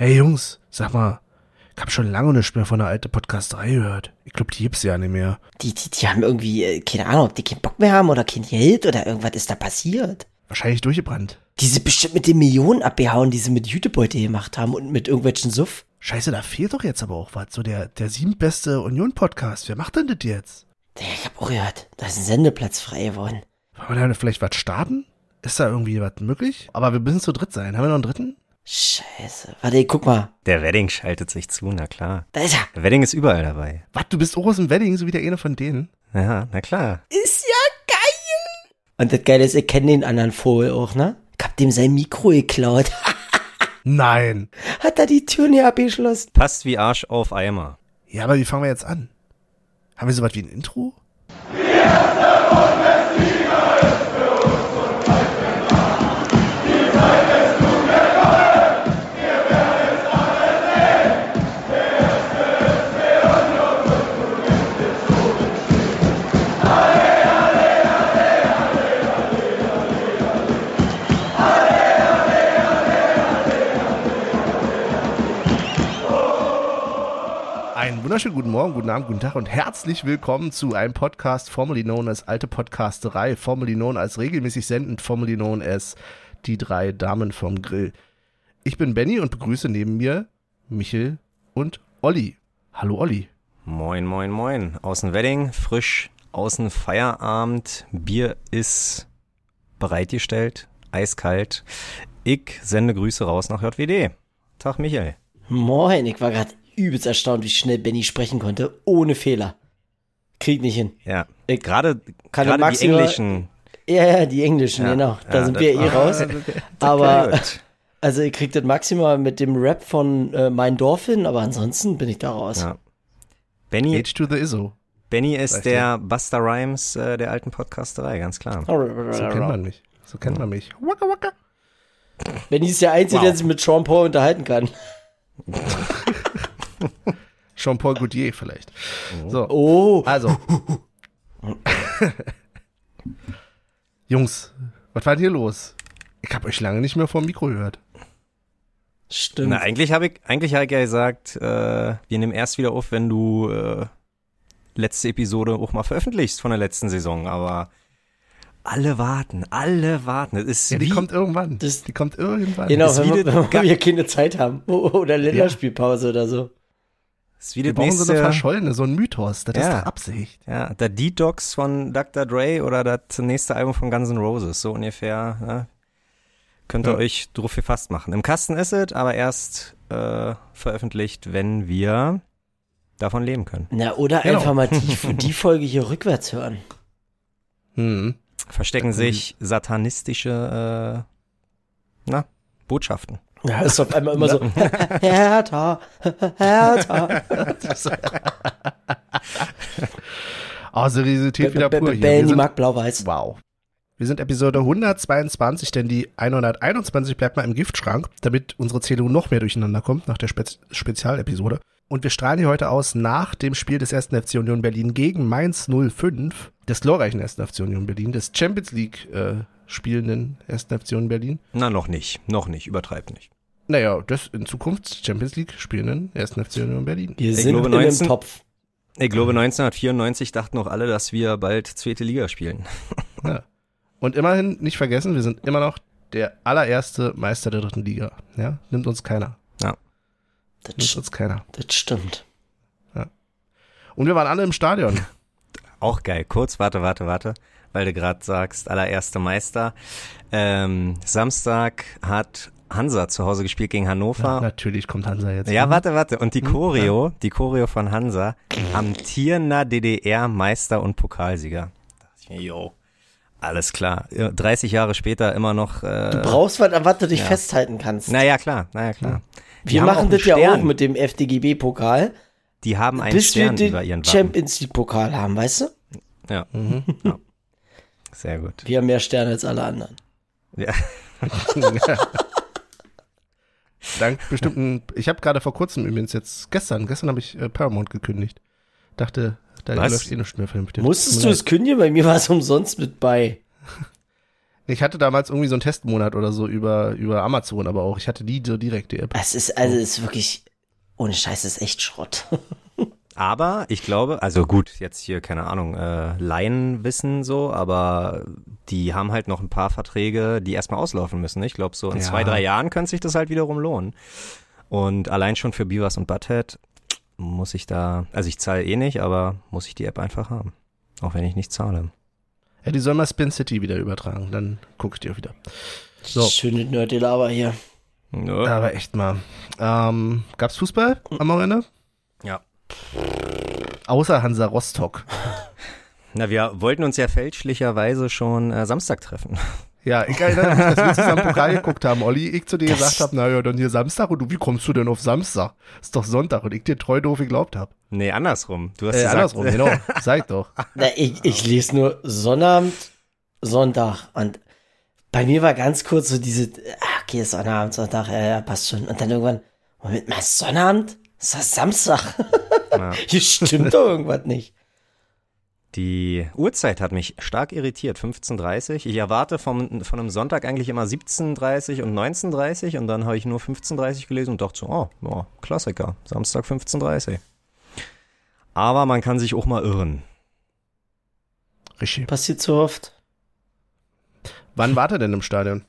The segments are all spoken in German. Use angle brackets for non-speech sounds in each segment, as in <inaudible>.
Hey Jungs, sag mal, ich hab schon lange nicht mehr von der alten Podcasterei gehört. Ich glaube, die gibt's ja nicht mehr. Die, die, die haben irgendwie, äh, keine Ahnung, ob die keinen Bock mehr haben oder kein Geld oder irgendwas ist da passiert. Wahrscheinlich durchgebrannt. Die sind bestimmt mit den Millionen abgehauen, die sie mit Jutebeutel gemacht haben und mit irgendwelchen Suff. Scheiße, da fehlt doch jetzt aber auch was. So der, der siebenbeste Union-Podcast. Wer macht denn das jetzt? Ich hab auch gehört, da ist ein Sendeplatz frei geworden. Wollen wir da vielleicht was starten? Ist da irgendwie was möglich? Aber wir müssen zu dritt sein. Haben wir noch einen dritten? Scheiße. Warte, guck mal. Der Wedding schaltet sich zu, na klar. Da ist er. Der Wedding ist überall dabei. Was, du bist auch aus dem Wedding, so wie der eine von denen? Ja, na klar. Ist ja geil. Und das Geile ist, ich kenne den anderen Vogel auch, ne? Ich hab dem sein Mikro geklaut. <laughs> Nein. Hat er die Tür nicht abgeschlossen. Passt wie Arsch auf Eimer. Ja, aber wie fangen wir jetzt an? Haben wir so was wie ein Intro? Einen wunderschönen guten Morgen, guten Abend, guten Tag und herzlich willkommen zu einem Podcast, formerly known als Alte Podcasterei, formerly known als regelmäßig sendend, formerly known as die drei Damen vom Grill. Ich bin Benny und begrüße neben mir Michel und Olli. Hallo Olli. Moin, moin, moin. Außen Wedding, frisch, außen Feierabend. Bier ist bereitgestellt, eiskalt. Ich sende Grüße raus nach JWD. Tag, Michael. Moin, ich war gerade übelst erstaunt, wie schnell Benny sprechen konnte, ohne Fehler. Krieg nicht hin. Ja, Ich gerade, kann gerade die englischen. Ja, ja, die Englischen, Ja, genau. Da ja, sind wir eh raus. <laughs> Aber, <laughs> also ich krieg das maximal mit dem Rap von äh, Mein Dorf hin, aber ansonsten bin ich da raus. Ja. Benny, H to the ISO. Benny ist Weißt du? der Buster Rhymes äh, der alten Podcasterei, ganz klar. So kennt man mich. So kennt man mich. Waka waka. Benny ist der Einzige, Wow. der sich mit Sean Paul unterhalten kann. <laughs> <laughs> Jean-Paul Gaultier vielleicht. So, Oh, also. <laughs> Jungs, was war denn hier los? Ich hab euch lange nicht mehr vor dem Mikro gehört. stimmt. Na, eigentlich habe ich, eigentlich habe ich ja gesagt, äh, wir nehmen erst wieder auf, wenn du äh, letzte Episode auch mal veröffentlichst von der letzten Saison, aber alle warten, alle warten. Es ist Ja, die wie, kommt irgendwann. Das- die kommt irgendwann. Genau, wenn wie wir, das wenn wir keine Zeit haben. Oder Länderspielpause oder so. Ist wie Wir brauchen so eine nächste, verschollene, so ein Mythos. Das ist Ja. doch Absicht. ja, der Detox von Dr. Dre oder das nächste Album von Guns N' Roses, so ungefähr. Ne? Könnt ihr Ja. euch drauf gefasst machen. Im Kasten ist es, aber erst äh, veröffentlicht, wenn wir davon leben können. Na, oder Genau. einfach mal die, <laughs> die Folge hier rückwärts hören. Hm. Verstecken sich satanistische äh, na, Botschaften. Ja, ist auf einmal immer so, Hertha, Hertha. Oh, Seriosität wieder pur hier. Wir Benny sind, mag blau-weiß. wow. Wir sind Episode 122, denn die 121 bleibt mal im Giftschrank, damit unsere Zählung noch mehr durcheinander kommt nach der Spez Spezialepisode. Und wir strahlen hier heute aus nach dem Spiel des 1. FC Union Berlin gegen Mainz 05, des glorreichen 1. FC Union Berlin, des Champions League äh, spielenden 1. FC Berlin. Na, noch nicht. Noch nicht. Übertreibt nicht. Naja, des in Zukunft Champions League spielenden 1. FC Union Berlin. Wir Ich sind in einem 19 Topf. Ich glaube, 1994 dachten auch alle, dass wir bald zweite Liga spielen. <laughs> Ja. Und immerhin nicht vergessen, wir sind immer noch der allererste Meister der dritten Liga. Ja, nimmt uns keiner. Das, Nimmt uns keiner. das stimmt. Und wir waren alle im Stadion. <laughs> Auch geil. Kurz, warte, warte, warte, weil du gerade sagst, allererste Meister. Ähm, Samstag hat Hansa zu Hause gespielt gegen Ja, Hannover. natürlich kommt Hansa jetzt. Ja, Hm? warte, warte. Und die Choreo, die Choreo von Hansa, amtierender DDR-Meister und Pokalsieger. Da dachte ich mir, Jo, alles klar. Ja, 30 Jahre später immer noch. Äh, Du brauchst was, an was du dich ja. festhalten kannst. naja, klar, naja, klar. Die wir machen das ja Stern. auch mit dem FDGB-Pokal, Die haben einen bis wir Stern über den ihren Wappen. Champions League-Pokal haben, weißt du? Ja. Mhm. ja. Sehr gut. Wir haben mehr Sterne als alle anderen. Ja. <laughs> Dank bestimmten. Ich habe gerade vor kurzem übrigens jetzt, gestern, gestern habe ich äh, Paramount gekündigt. Dachte, da Was? läuft eh nichts mehr für mich. Musstest du es kündigen? Bei mir war es umsonst mit bei. <laughs> Ich hatte damals irgendwie so einen Testmonat oder so über, über Amazon, aber auch ich hatte die so direkt die App. Es ist, also, es ist wirklich, ohne Scheiß, es ist echt Schrott. <laughs> Aber ich glaube, also gut, jetzt hier, keine Ahnung, äh, Laienwissen so, aber die haben halt noch ein paar Verträge, die erstmal auslaufen müssen. Ich glaube, so in Ja. zwei, drei Jahren könnte sich das halt wiederum lohnen. Und allein schon für Beavers und Butthead muss ich da, also ich zahle eh nicht, aber muss ich die App einfach haben. Auch wenn ich nicht zahle. Ja, die sollen mal Spin City wieder übertragen, dann gucke ich die auch wieder. So. Schöne Nerd-Laber hier. Ja. Aber echt mal. Ähm, gab's Fußball am Wochenende? Außer Hansa Rostock. <laughs> Na, wir wollten uns ja fälschlicherweise schon äh, Samstag treffen. Ja, ich erinnere mich, dass wir zusammen Pokal geguckt haben, Olli. Ich zu dir Das- gesagt habe, naja, dann hier Samstag und du, wie kommst du denn auf Samstag? Ist doch Sonntag und ich dir treu doof geglaubt habe. Nee, andersrum. Du hast Äh, gesagt, andersrum, genau. <laughs> Sag doch. Na, ich, ich lese nur Sonnabend, Sonntag. Und bei mir war ganz kurz so diese, ah, okay, ist Sonnabend, Sonntag, ja, ja, passt schon. Und dann irgendwann, Moment mal, Sonnabend? Ist das Samstag? <laughs> Ja. <laughs> Hier stimmt doch irgendwas nicht. Die Uhrzeit hat mich stark irritiert, 15.30 Ich erwarte vom, von einem Sonntag eigentlich immer 17.30 und 19.30 und dann habe ich nur 15.30 gelesen und dachte so, oh, ja, Klassiker, Samstag 15.30 Aber man kann sich auch mal irren. Richtig. Passiert so oft. Wann wart ihr denn im Stadion?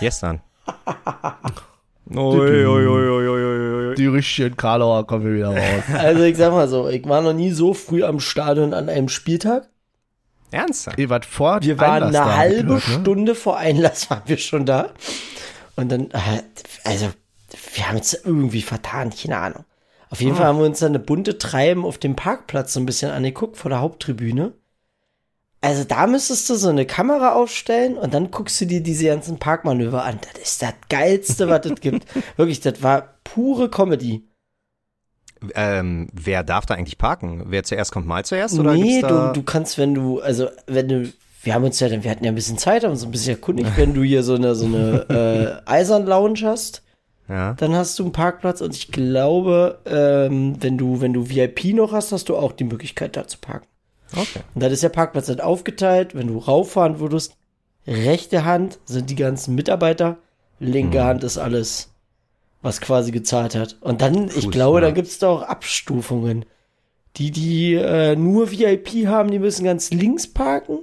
Gestern. <laughs> Oi, oi, oi, oi, oi, oi, oi. Die richtigen Karlauer kommen wieder raus. <laughs> Also ich sag mal so, ich war noch nie so früh am Stadion an einem Spieltag. Ernsthaft? Ihr wart vor Wir waren Einlass eine halbe gehört, ne? Stunde vor Einlass waren wir schon da. Und dann, äh, also, wir haben uns irgendwie vertan, keine Ahnung. Auf jeden Fall haben wir uns dann eine bunte Treiben auf dem Parkplatz so ein bisschen angeguckt, vor der Haupttribüne. Also da müsstest du so eine Kamera aufstellen und dann guckst du dir diese ganzen Parkmanöver an. Das ist das Geilste, was es gibt. <laughs> Wirklich, das war pure Comedy. Ähm, wer darf da eigentlich parken? Wer zuerst kommt, mal zuerst? Oder nee, du, du kannst, wenn du, also wenn du, wir haben uns ja, wir hatten ja ein bisschen Zeit, haben uns ein bisschen erkundigt, <laughs> wenn du hier so eine, so eine äh, Eisern-Lounge hast, ja. dann hast du einen Parkplatz und ich glaube, ähm, wenn du, wenn du VIP noch hast, hast du auch die Möglichkeit da zu parken. Okay. Und dann ist der Parkplatz dann aufgeteilt, wenn du rauffahren würdest, rechte Hand sind die ganzen Mitarbeiter, linke Hand ist alles, was quasi gezahlt hat. Und dann, ich Fuß, glaube, ja. da gibt's da auch Abstufungen. Die, die äh, nur VIP haben, die müssen ganz links parken.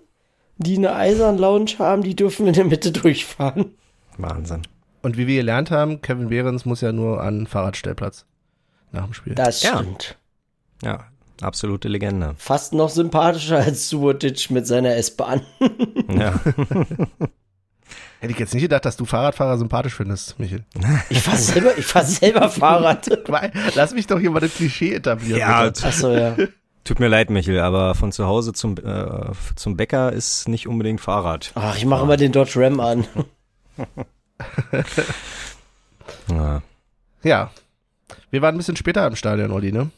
Die eine Eisern Lounge haben, die dürfen in der Mitte durchfahren. Wahnsinn. Und wie wir gelernt haben, Kevin Behrens muss ja nur an Fahrradstellplatz nach dem Spiel. Das Ja. stimmt. Ja, absolute Legende. Fast noch sympathischer als Subotic mit seiner S-Bahn. <laughs> Ja. <laughs> Hätte ich jetzt nicht gedacht, dass du Fahrradfahrer sympathisch findest, Michael. <laughs> Ich fahr selber, ich fahr selber Fahrrad. Lass mich doch hier mal das Klischee etablieren. Ja. Achso, ja. Tut mir leid, Michel, aber von zu Hause zum, äh, zum Bäcker ist nicht unbedingt Fahrrad. Ach, ich mache immer den Dodge Ram an. Ja. ja. Wir waren ein bisschen später im Stadion, Olli, ne?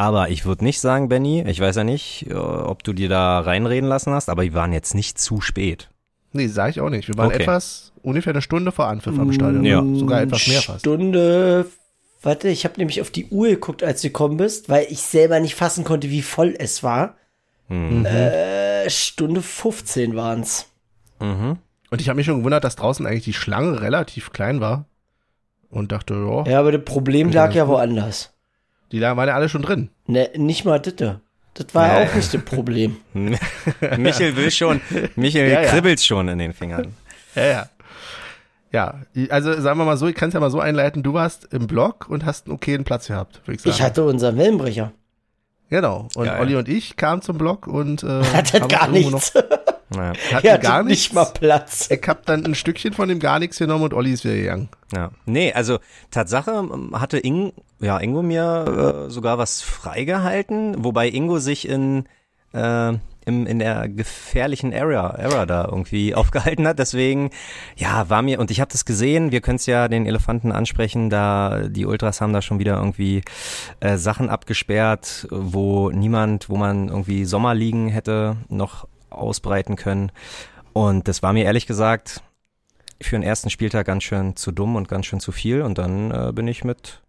Aber ich würde nicht sagen, Benny, ich weiß ja nicht, äh, ob du dir da reinreden lassen hast, aber wir waren jetzt nicht zu spät. Nee, sag ich auch nicht. Wir waren Okay. etwas, ungefähr eine Stunde vor Anpfiff am Stadion. Ja. Sogar etwas mehr fast. Stunde. Warte, ich habe nämlich auf die Uhr geguckt, als du gekommen bist, weil ich selber nicht fassen konnte, wie voll es war. Hm. Äh, Stunde 15 waren's. Mhm. Und ich habe mich schon gewundert, dass draußen eigentlich die Schlange relativ klein war. Und dachte, ja, Ja, aber das Problem lag ja woanders. Die da waren ja alle schon drin. Ne, nicht mal das. Das war Nee. auch nicht das Problem. <laughs> Michel will schon, Michel <laughs> Ja, ja. kribbelt schon in den Fingern. Ja, ja. Ja, also sagen wir mal so, ich kann es ja mal so einleiten, du warst im Block und hast einen okayen Platz gehabt, würde ich sagen. Ich hatte unseren Wellenbrecher. genau. Und Geil. Olli und ich kamen zum Block und äh, Hatte haben gar nichts. <laughs> <laughs> Ja. Noch, hatten Er hatte gar nichts. nicht mal Platz. Ich hab dann ein Stückchen von dem gar nichts genommen und Olli ist wieder gegangen. Ja. Nee, also Tatsache ähm, hatte Ing, ja, Ingo mir äh, sogar was freigehalten, wobei Ingo sich in, äh, im, in der gefährlichen Area, Area da irgendwie <laughs> aufgehalten hat. Deswegen, ja, war mir, und ich habe das gesehen, wir können es ja den Elefanten ansprechen, da die Ultras haben da schon wieder irgendwie äh, Sachen abgesperrt, wo niemand, wo man irgendwie Sommerliegen hätte noch ausbreiten können. Und das war mir ehrlich gesagt für den ersten Spieltag ganz schön zu dumm und ganz schön zu viel. Und dann äh, bin ich mit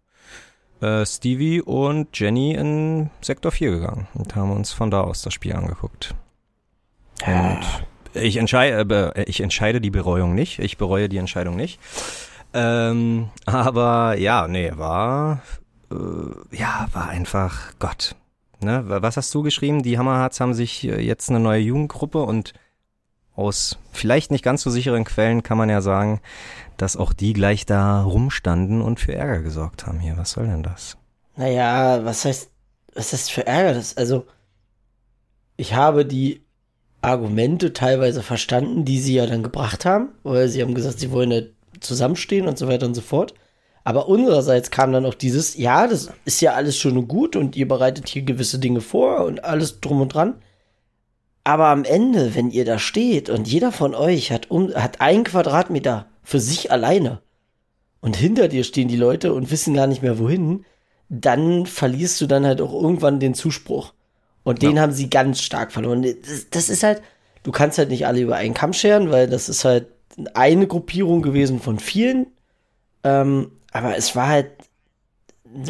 äh, Stevie und Jenny in Sektor 4 gegangen und haben uns von da aus das Spiel angeguckt. Und Ich entscheide, äh, ich entscheide die Bereuung nicht. Ich bereue die Entscheidung nicht. Ähm, <laughs> aber ja, nee, war, äh, ja, war einfach Gott. Ne? Was hast du geschrieben? Die Hammerharts haben sich äh, jetzt eine neue Jugendgruppe und aus vielleicht nicht ganz so sicheren Quellen kann man ja sagen, dass auch die gleich da rumstanden und für Ärger gesorgt haben hier. Was soll denn das? Naja, was heißt, was heißt für Ärger? Das, also, ich habe die Argumente teilweise verstanden, die sie ja dann gebracht haben, weil sie haben gesagt, sie wollen ja zusammenstehen und so weiter und so fort. Aber unsererseits kam dann auch dieses, ja, das ist ja alles schön und gut und ihr bereitet hier gewisse Dinge vor und alles drum und dran. Aber am Ende, wenn ihr da steht und jeder von euch hat, um, hat einen Quadratmeter für sich alleine und hinter dir stehen die Leute und wissen gar nicht mehr wohin, dann verlierst du dann halt auch irgendwann den Zuspruch. Und den ja. haben sie ganz stark verloren. Das, das, ist halt, du kannst halt nicht alle über einen Kamm scheren, weil das ist halt eine Gruppierung gewesen von vielen. Ähm, aber es war halt,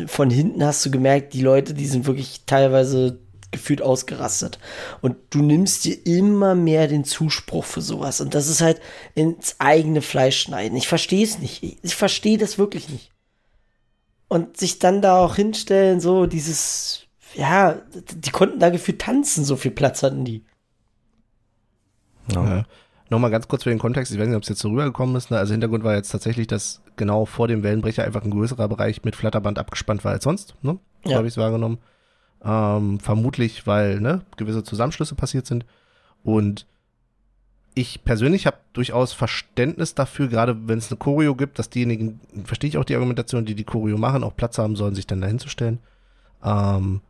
von hinten hast du gemerkt, die Leute, die sind wirklich teilweise gefühlt ausgerastet. Und du nimmst dir immer mehr den Zuspruch für sowas. Und das ist halt ins eigene Fleisch schneiden. Ich verstehe es nicht. Ich verstehe das wirklich nicht. Und sich dann da auch hinstellen, so dieses, ja, die konnten da gefühlt tanzen, so viel Platz hatten die. Ja. Nochmal ganz kurz für den Kontext, ich weiß nicht, ob es jetzt so rübergekommen ist. Ne? Also Hintergrund war jetzt tatsächlich, dass genau vor dem Wellenbrecher einfach ein größerer Bereich mit Flatterband abgespannt war als sonst. Ne? So ja. habe ich es wahrgenommen. Ähm, vermutlich, weil ne, gewisse Zusammenschlüsse passiert sind. Und ich persönlich habe durchaus Verständnis dafür, gerade wenn es eine Choreo gibt, dass diejenigen, verstehe ich auch die Argumentation, die die Choreo machen, auch Platz haben sollen, sich dann dahin zu stellen. Ähm,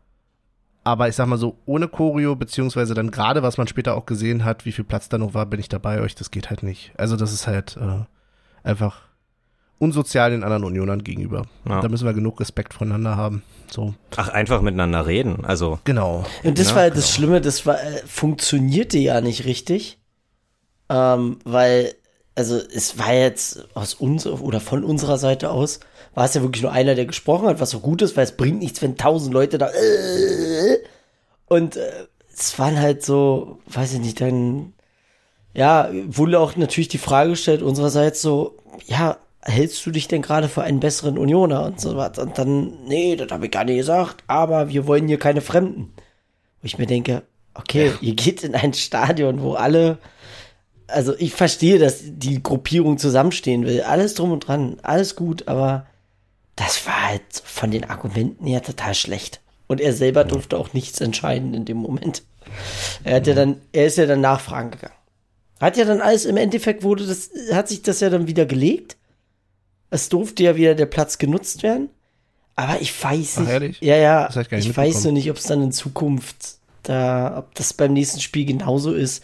aber ich sag mal so, ohne Choreo, beziehungsweise dann gerade, was man später auch gesehen hat, wie viel Platz da noch war, bin ich dabei euch, das geht halt nicht. Also das ist halt äh, einfach unsozial den anderen Unionern gegenüber. Ja. Da müssen wir genug Respekt voneinander haben. So. Ach, einfach miteinander reden. Also. Genau. Und das ja, war genau. das Schlimme, das war, äh, funktionierte ja nicht richtig. Ähm, weil, also es war jetzt aus uns oder von unserer Seite aus, war es ja wirklich nur einer, der gesprochen hat, was so gut ist, weil es bringt nichts, wenn tausend Leute da äh, und äh, es waren halt so, weiß ich nicht, dann ja, wurde auch natürlich die Frage gestellt unsererseits so, ja, hältst du dich denn gerade für einen besseren Unioner und so was? Und dann, nee, das habe ich gar nicht gesagt, aber wir wollen hier keine Fremden. Wo ich mir denke, okay, ihr geht in ein Stadion, wo alle, also ich verstehe, dass die Gruppierung zusammenstehen will, alles drum und dran, alles gut, aber das war halt von den Argumenten her total schlecht. Und er selber durfte auch nichts entscheiden in dem Moment. Er hat ja dann, er ist ja dann nachfragen gegangen. Hat ja dann alles, im Endeffekt wurde das, hat sich das ja dann wieder gelegt. Es durfte ja wieder der Platz genutzt werden. Aber ich weiß nicht. Ach, ehrlich? Ja, ja. ich, ich weiß nur nicht, ob es dann in Zukunft da, ob das beim nächsten Spiel genauso ist.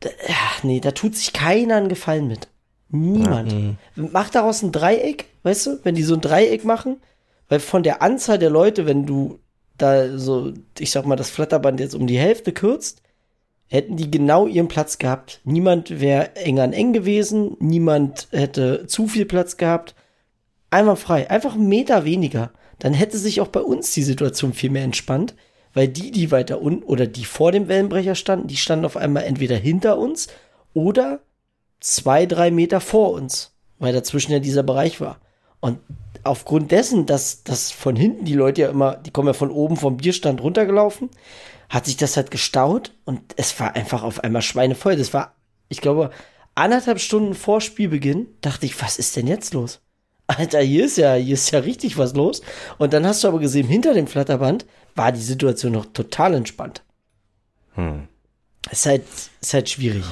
Da, ach, nee, da tut sich keiner einen Gefallen mit. Niemand. Ja, mhm. Mach daraus ein Dreieck, weißt du, wenn die so ein Dreieck machen, weil von der Anzahl der Leute, wenn du da so, ich sag mal, das Flatterband jetzt um die Hälfte kürzt, hätten die genau ihren Platz gehabt. Niemand wäre eng an eng gewesen, niemand hätte zu viel Platz gehabt. Einmal frei, einfach einen Meter weniger. Dann hätte sich auch bei uns die Situation viel mehr entspannt, weil die, die weiter unten oder die vor dem Wellenbrecher standen, die standen auf einmal entweder hinter uns oder zwei, drei Meter vor uns, weil dazwischen ja dieser Bereich war. Und aufgrund dessen, dass, dass von hinten die Leute ja immer, die kommen ja von oben vom Bierstand runtergelaufen, hat sich das halt gestaut und es war einfach auf einmal schweinevoll. Das war, ich glaube, anderthalb Stunden vor Spielbeginn dachte ich, was ist denn jetzt los? Alter, hier ist ja, hier ist ja richtig was los. Und dann hast du aber gesehen, hinter dem Flatterband war die Situation noch total entspannt. Hm. Ist halt, ist halt schwierig.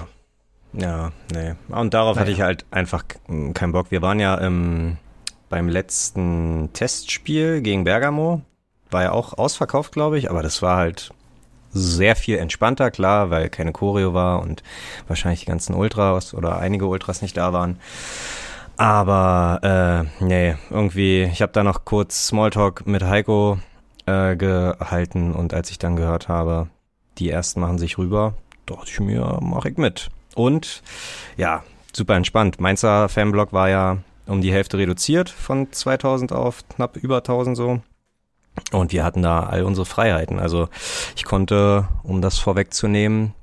Ja. Nee. Und darauf naja. hatte ich halt einfach keinen Bock. Wir waren ja ähm, beim letzten Testspiel gegen Bergamo. War ja auch ausverkauft, glaube ich, aber das war halt sehr viel entspannter, klar, weil keine Choreo war und wahrscheinlich die ganzen Ultras oder einige Ultras nicht da waren. Aber äh, nee, irgendwie, ich habe da noch kurz Smalltalk mit Heiko äh, gehalten und als ich dann gehört habe, die ersten machen sich rüber, dachte ich mir, mach ich mit. Und ja, super entspannt. Mainzer Fanblock war ja um die Hälfte reduziert von 2000 auf knapp über 1000 so. Und wir hatten da all unsere Freiheiten. Also ich konnte, um das vorwegzunehmen,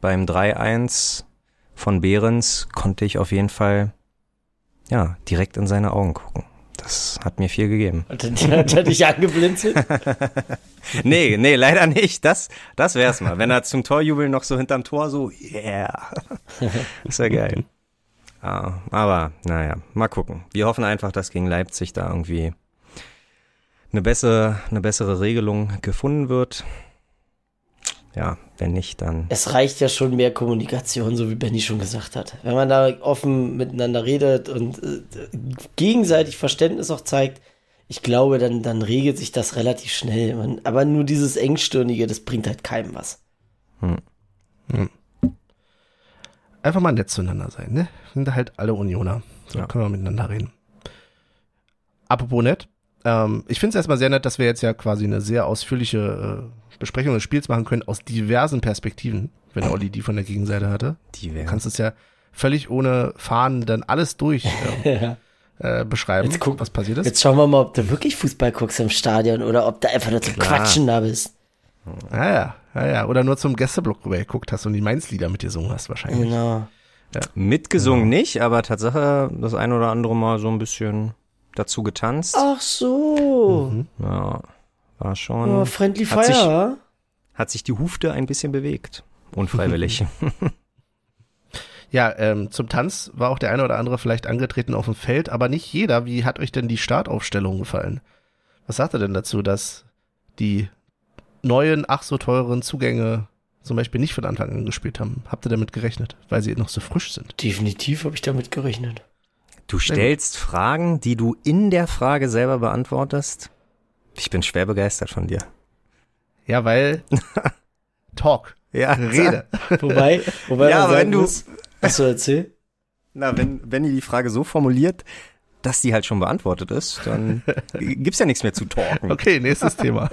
beim 3-1 von Behrens konnte ich auf jeden Fall ja direkt in seine Augen gucken. Das hat mir viel gegeben. Hat er, hat er dich angeblinzelt? <laughs> nee, nee, leider nicht. Das, das wär's mal. Wenn er zum Torjubeln noch so hinterm Tor so, yeah. Das wäre geil. Ah, aber, naja, mal gucken. Wir hoffen einfach, dass gegen Leipzig da irgendwie eine bessere, eine bessere Regelung gefunden wird. Ja, wenn nicht, dann. Es reicht ja schon mehr Kommunikation, so wie Benny schon gesagt hat. Wenn man da offen miteinander redet und äh, gegenseitig Verständnis auch zeigt, ich glaube, dann, dann regelt sich das relativ schnell. Man, aber nur dieses Engstirnige, das bringt halt keinem was. Hm. Hm. Einfach mal nett zueinander sein, ne? Sind halt alle Unioner. So ja. können wir miteinander reden. Apropos nett, ähm, ich finde es erstmal sehr nett, dass wir jetzt ja quasi eine sehr ausführliche äh, Besprechung des Spiels machen können aus diversen Perspektiven, wenn Olli die von der Gegenseite hatte. Divers. Du kannst es ja völlig ohne Fahnen dann alles durch <laughs> äh, ja. äh, beschreiben, jetzt guck, was passiert ist. Jetzt schauen wir mal, ob du wirklich Fußball guckst im Stadion oder ob du einfach nur zum Klar. Quatschen da bist. Ja, ja, ja, ja. Oder nur zum Gästeblock rüber geguckt hast und die Mainz-Lieder mit dir gesungen hast wahrscheinlich. Genau. Ja. Mitgesungen ja. nicht, aber Tatsache das ein oder andere Mal so ein bisschen dazu getanzt. Ach so. Mhm. Ja, war schon. Oh, Friendly Fire. Hat sich, hat sich die Hufte ein bisschen bewegt. Unfreiwillig. <laughs> ja, ähm, zum Tanz war auch der eine oder andere vielleicht angetreten auf dem Feld, aber nicht jeder. Wie hat euch denn die Startaufstellung gefallen? Was sagt ihr denn dazu, dass die neuen, ach so teuren Zugänge zum Beispiel nicht von Anfang an gespielt haben? Habt ihr damit gerechnet, weil sie noch so frisch sind? Definitiv habe ich damit gerechnet. Du stellst Fragen, die du in der Frage selber beantwortest. Ich bin schwer begeistert von dir. Ja, weil <laughs> Talk. Ja, Rede. <laughs> wobei, wobei ja, wenn du, muss, achso, erzähl. Na, wenn, wenn ihr die Frage so formuliert, dass die halt schon beantwortet ist, dann <laughs> gibt's ja nichts mehr zu talken. Okay, nächstes Thema.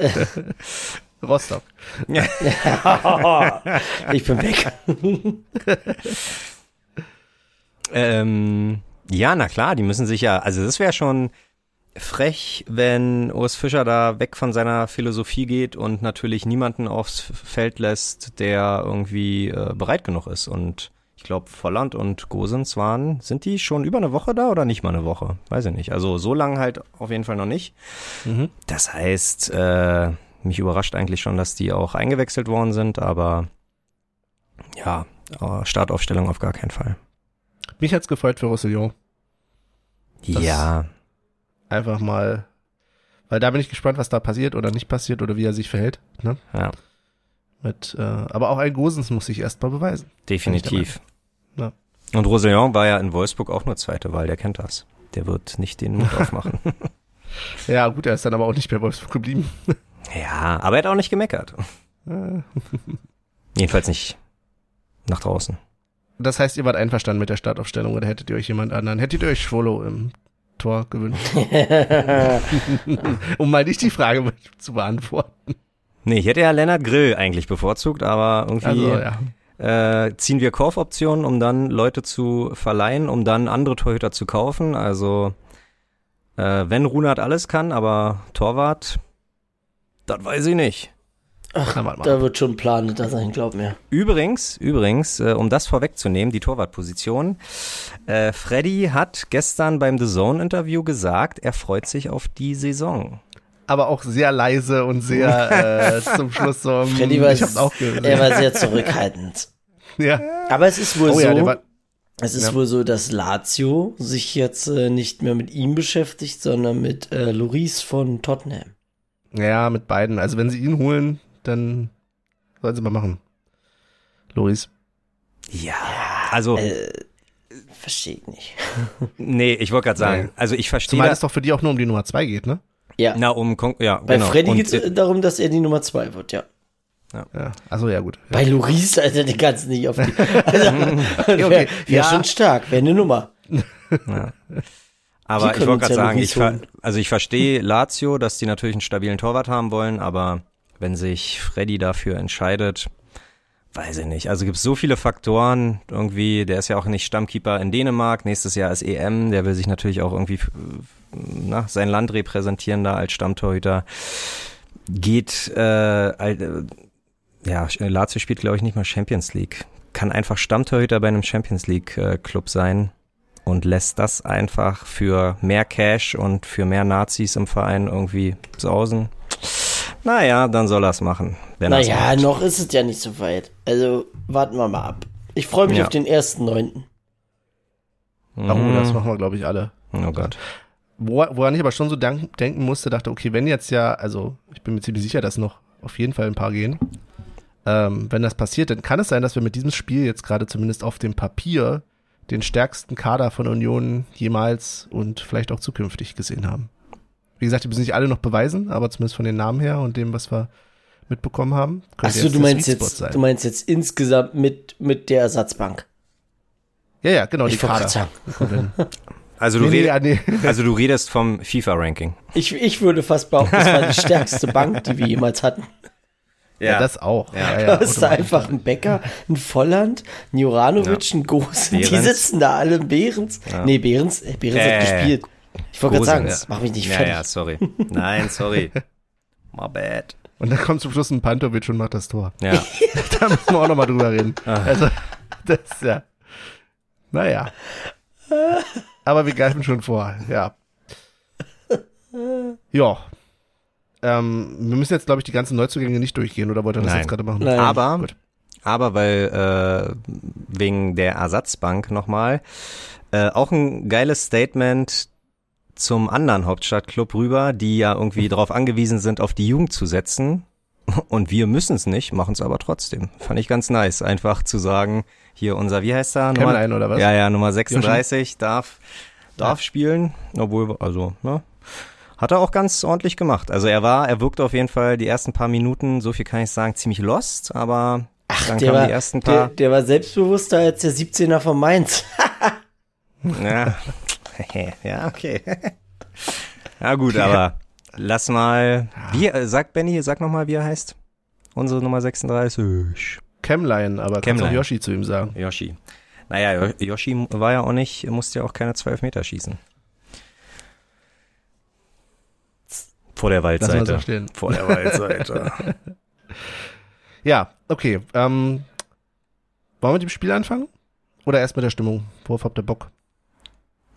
Rostock. Ja. ich bin weg. ähm, ja, na klar, die müssen sich ja, also das wäre schon frech, wenn Urs Fischer da weg von seiner Philosophie geht und natürlich niemanden aufs Feld lässt, der irgendwie äh, bereit genug ist. Und ich glaube, Volland und Gosens waren, sind die schon über eine Woche da oder nicht mal eine Woche? Weiß ich nicht. Also so lange halt auf jeden Fall noch nicht. Mhm. Das heißt, äh, mich überrascht eigentlich schon, dass die auch eingewechselt worden sind, aber ja, Startaufstellung auf gar keinen Fall. Mich hat's gefreut für Roussillon. Ja. Einfach mal, weil da bin ich gespannt, was da passiert oder nicht passiert oder wie er sich verhält. Ne? Ja. Mit, äh, aber auch ein Gosens muss sich erst mal beweisen. Definitiv. Ja. Und Roussillon war ja in Wolfsburg auch nur zweite Wahl, der kennt das. Der wird nicht den Mund <laughs> aufmachen. <laughs> ja, gut, er ist dann aber auch nicht bei Wolfsburg geblieben. <laughs> ja, aber er hat auch nicht gemeckert. Jedenfalls nicht nach draußen. Das heißt, ihr wart einverstanden mit der Startaufstellung oder hättet ihr euch jemand anderen? Hättet ihr euch Schwolo im Tor gewünscht? <laughs> <laughs> um mal nicht die Frage zu beantworten. Nee, ich hätte ja Lennart Grill eigentlich bevorzugt, aber irgendwie also, ja. äh, ziehen wir Kaufoptionen, um dann Leute zu verleihen, um dann andere Torhüter zu kaufen. Also äh, wenn Runert alles kann, aber Torwart, das weiß ich nicht. Ach, da wird schon ein Plan da sein, glaub mir. Übrigens, übrigens, äh, um das vorwegzunehmen, die Torwartposition. Äh, Freddy hat gestern beim The Zone Interview gesagt, er freut sich auf die Saison. Aber auch sehr leise und sehr äh, <laughs> zum Schluss so. Freddy war, ich hab's auch gehört. er war sehr zurückhaltend. <laughs> ja. Aber es ist wohl oh, so. Ja, war, es ist ja. wohl so, dass Lazio sich jetzt äh, nicht mehr mit ihm beschäftigt, sondern mit äh, Loris von Tottenham. Ja, mit beiden. Also wenn sie ihn holen, dann sollen sie mal machen. Loris. Ja, also. Äh, verstehe ich nicht. <laughs> nee, ich wollte gerade sagen, also ich verstehe. Zumal es doch für die auch nur um die Nummer zwei geht, ne? Ja. Na, um, ja, Bei genau. Freddy geht es äh, darum, dass er die Nummer zwei wird, ja. Ja. ja. Also ja, gut. Bei Loris, Alter, die kannst nicht auf die. <laughs> Also, okay, okay. Wäre wär ja. schon stark, wäre eine Nummer. <laughs> Ja. Aber ich wollte gerade sagen, ich also ich verstehe Lazio, dass die natürlich einen stabilen Torwart haben wollen, aber wenn sich Freddy dafür entscheidet, weiß ich nicht. Also gibt es so viele Faktoren. Irgendwie, der ist ja auch nicht Stammkeeper in Dänemark. Nächstes Jahr ist EM. Der will sich natürlich auch irgendwie na, sein Land repräsentieren da als Stammtorhüter. Geht, äh, äh ja, Lazio spielt glaube ich nicht mal Champions League. kann einfach Stammtorhüter bei einem Champions League äh, Club sein und lässt das einfach für mehr Cash und für mehr Nazis im Verein irgendwie sausen. Naja, dann soll er es machen. Wenn er's Naja, macht. noch ist es ja nicht so weit. Also warten wir mal ab. Ich freue mich Ja. auf den 1.9. Oh, das Mhm. machen wir, glaube ich, alle. Oh Gott. Wo, woran ich aber schon so denken musste, dachte, okay, wenn jetzt ja, also ich bin mir ziemlich sicher, dass noch auf jeden Fall ein paar gehen. Ähm, wenn das passiert, dann kann es sein, dass wir mit diesem Spiel jetzt gerade zumindest auf dem Papier den stärksten Kader von Union jemals und vielleicht auch zukünftig gesehen haben. Wie gesagt, die müssen nicht alle noch beweisen, aber zumindest von den Namen her und dem, was wir mitbekommen haben, könnte Achso, jetzt du meinst Sweet Spot jetzt, sein. du meinst jetzt insgesamt mit, mit der Ersatzbank. ja, ja, genau, die Ich wollte Kader. <laughs> Also du, Nee, nee, red, ja, nee. also du redest vom FIFA-Ranking. Ich, ich würde fast behaupten, das war die <laughs> stärkste Bank, die wir jemals hatten. Ja, das auch. Ja. Ja, ja, Da ist da einfach ein Becker, ein Volland, ein Juranovic, ein Gosen. Die Behrens. sitzen da alle im Behrens. Nee, Behrens, Behrens Äh, hat gespielt. Ich wollte gerade sagen, Gosens. das mach mich nicht Ja, fertig. ja, sorry. Nein, sorry. <laughs> My bad. Und dann kommt zum Schluss ein Pantovic und macht das Tor. Ja. <laughs> da müssen wir auch nochmal drüber reden. Ah. Also, das ist ja. Naja. Aber wir greifen schon vor, ja. Ja. Ähm, wir müssen jetzt, glaube ich, die ganzen Neuzugänge nicht durchgehen, oder wollt ihr das Nein. jetzt gerade machen? Nein. Aber, Gut. aber weil äh, wegen der Ersatzbank nochmal, äh, auch ein geiles Statement zum anderen Hauptstadtclub rüber, die ja irgendwie <laughs> darauf angewiesen sind, auf die Jugend zu setzen. Und wir müssen es nicht, machen es aber trotzdem. Fand ich ganz nice, einfach zu sagen, hier unser, wie heißt er? Kämmerlein oder was? Ja, ja, Nummer 36 darf, darf spielen, obwohl, also, ne? Hat er auch ganz ordentlich gemacht. Also er war, er wirkte auf jeden Fall die ersten paar Minuten, so viel kann ich sagen, ziemlich lost, aber dann Der kamen war, die ersten der, paar. der war selbstbewusster als der 17er von Mainz. <laughs> ja. <laughs> ja, okay. ja, gut, aber lass mal. Wie, äh, sag Benny, sag nochmal, wie er heißt. Unsere Nummer 36. Kämmlein, aber kannst Kämmlein. auch Yoshi zu ihm sagen. Yoshi. Naja, Yoshi war ja auch nicht, musste ja auch keine 12 Meter schießen. Vor der Lass mal so Waldseite. stehen. Vor der Waldseite. <laughs> Ja, okay. Ähm, wollen wir mit dem Spiel anfangen? Oder erst mit der Stimmung? Worauf habt ihr Bock?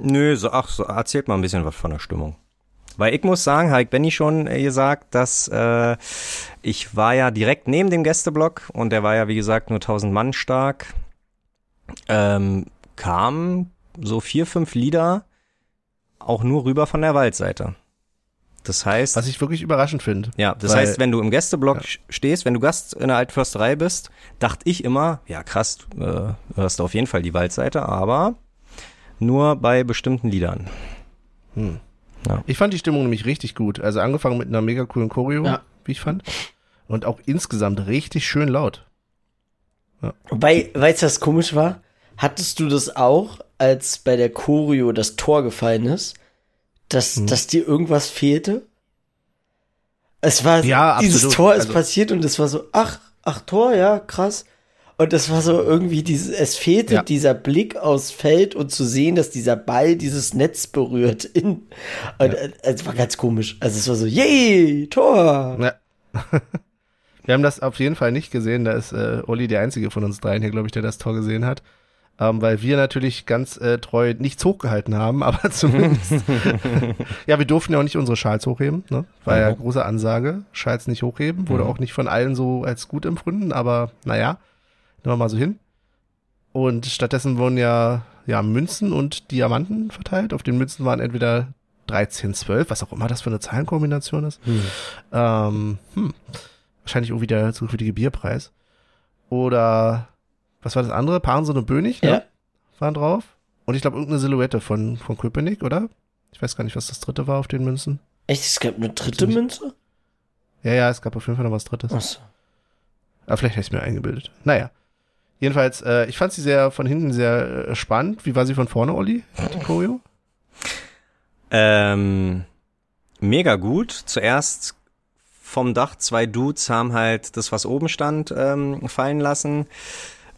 Nö, so, ach, so, erzählt mal ein bisschen was von der Stimmung. Weil ich muss sagen, habe ich Benny schon äh, gesagt, dass äh, ich war ja direkt neben dem Gästeblock und der war ja, wie gesagt, nur 1000 Mann stark. Ähm, kamen so vier, fünf Lieder auch nur rüber von der Waldseite. Das heißt, Was ich wirklich überraschend finde. ja, das weil- heißt, wenn du im Gästeblock stehst, wenn du Gast in der Altförsterei bist, dachte ich immer, ja krass, äh, hörst du auf jeden Fall die Waldseite, aber nur bei bestimmten Liedern. Ich fand die Stimmung nämlich richtig gut. Also angefangen mit einer mega coolen Choreo, Ja. wie ich fand. Und auch insgesamt richtig schön laut. Wobei, weißt du, was komisch war? Hattest du das auch, als bei der Choreo das Tor gefallen ist, dass, Hm. dass dir irgendwas fehlte? Es war, Ja, dieses absolut. Tor ist Also- passiert und es war so, ach, ach, Tor, ja, krass. Und es war so irgendwie dieses, es fehlte Ja. dieser Blick aufs Feld und zu sehen, dass dieser Ball dieses Netz berührt. In, und äh, es war ganz komisch. Also es war so, yay, Tor. Ja. <laughs> Wir haben das auf jeden Fall nicht gesehen. Da ist äh, Olli der einzige von uns dreien hier, glaube ich, der das Tor gesehen hat. Ähm, weil wir natürlich ganz äh, treu nichts hochgehalten haben, <laughs> aber zumindest. <laughs> ja, wir durften ja auch nicht unsere Schals hochheben. Ne? War ja große Ansage. Schals nicht hochheben. Wurde auch nicht von allen so als gut empfunden, aber naja, nehmen wir mal so hin. Und stattdessen wurden ja, ja Münzen und Diamanten verteilt. Auf den Münzen waren entweder 13, 12, was auch immer das für eine Zahlenkombination ist. Ähm, hm. Wahrscheinlich irgendwie der zukünftige Bierpreis. Oder was war das andere? Parensen und Bönig, ne? Ja. Waren drauf. Und ich glaube irgendeine Silhouette von, von Köpenick, oder? Ich weiß gar nicht, was das dritte war auf den Münzen. Echt, es gab eine dritte Münze? Ja, ja, es gab auf jeden Fall noch was drittes. Achso. Aber vielleicht hätte ich mir eingebildet. Naja. Jedenfalls, äh, ich fand sie sehr von hinten sehr äh, spannend. Wie war sie von vorne, Olli? Die Choreo? Ähm, mega gut. Zuerst vom Dach zwei Dudes haben halt das, was oben stand, ähm, fallen lassen.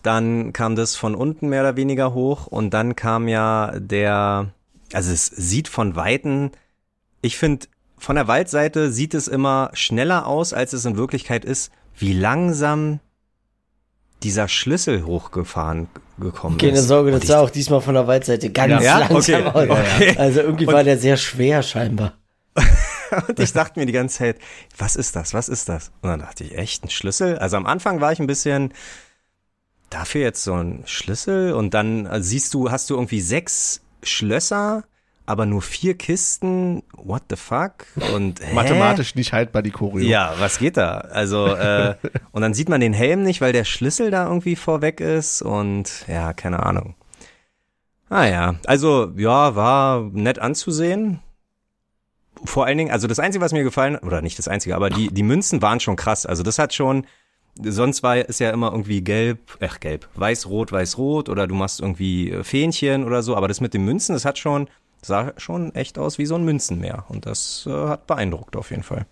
Dann kam das von unten mehr oder weniger hoch und dann kam ja der, also es sieht von Weitem, ich finde, von der Waldseite sieht es immer schneller aus, als es in Wirklichkeit ist, wie langsam dieser Schlüssel hochgefahren gekommen Keine ist. Sorge, Und das sah auch diesmal von der Waldseite ganz Ja? langsam Okay. aus. Okay. Also irgendwie war der sehr schwer scheinbar. <laughs> Und ich dachte mir die ganze Zeit, was ist das, was ist das? Und dann dachte ich, echt ein Schlüssel? Also am Anfang war ich ein bisschen, dafür jetzt so ein Schlüssel? Und dann äh, siehst du, hast du irgendwie sechs Schlösser, aber nur vier Kisten? What the fuck? Und hä? Mathematisch nicht haltbar, die Choreo. Ja, was geht da? Also, äh, und dann sieht man den Helm nicht, weil der Schlüssel da irgendwie vorweg ist und ja, keine Ahnung. Ah ja, also ja, war nett anzusehen. Vor allen Dingen, also das Einzige, was mir gefallen, oder nicht das Einzige, aber die, die Münzen waren schon krass. Also das hat schon, sonst war ist ja immer irgendwie gelb, ach gelb, weiß-rot, weiß-rot oder du machst irgendwie äh, Fähnchen oder so, aber das mit den Münzen, das hat schon, sah schon echt aus wie so ein Münzenmeer und das äh, hat beeindruckt auf jeden Fall.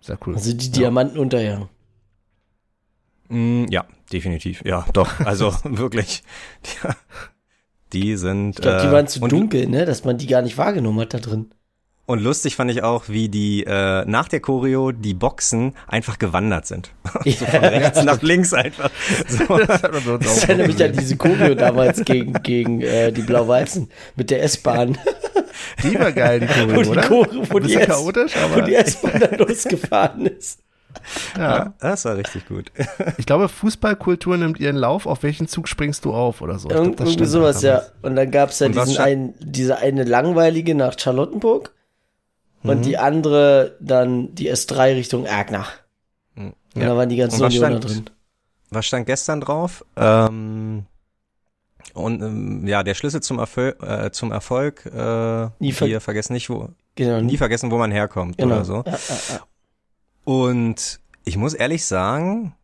Sehr cool. Also die Diamanten unterjagen. Mm, ja, definitiv. Ja, doch. Also <laughs> wirklich. Die, die sind. Ich glaube, die äh, waren zu dunkel, ne, dass man die gar nicht wahrgenommen hat da drin. Und lustig fand ich auch, wie die äh, nach der Choreo die Boxen einfach gewandert sind. <laughs> Von rechts nach links einfach. <laughs> So. Das Das erinnert mich an diese Choreo damals gegen, gegen äh, die Blau-Weißen mit der S-Bahn. <laughs> Die war geil, die Wo Choreo, die, oder? Choreo, wo die, S- wo die S-Bahn dann losgefahren ist. ja. Das war richtig gut. Ich glaube, Fußballkultur nimmt ihren Lauf. Auf welchen Zug springst du auf oder so? Glaub, irgendwie sowas, da ja. Und dann gab's ja Und was diesen einen, diese eine langweilige nach Charlottenburg und Mhm. die andere dann die S3 Richtung Erkner. Mhm. Und da waren die ganzen Und Unioner drin. Was stand gestern drauf? Ähm, und ähm, ja, der Schlüssel zum, Erfol äh, zum Erfolg, äh, Nie ver- wir vergessen nicht, wo, Genau. nie vergessen, wo man herkommt genau. oder so. Ja, ja. Und ich muss ehrlich sagen,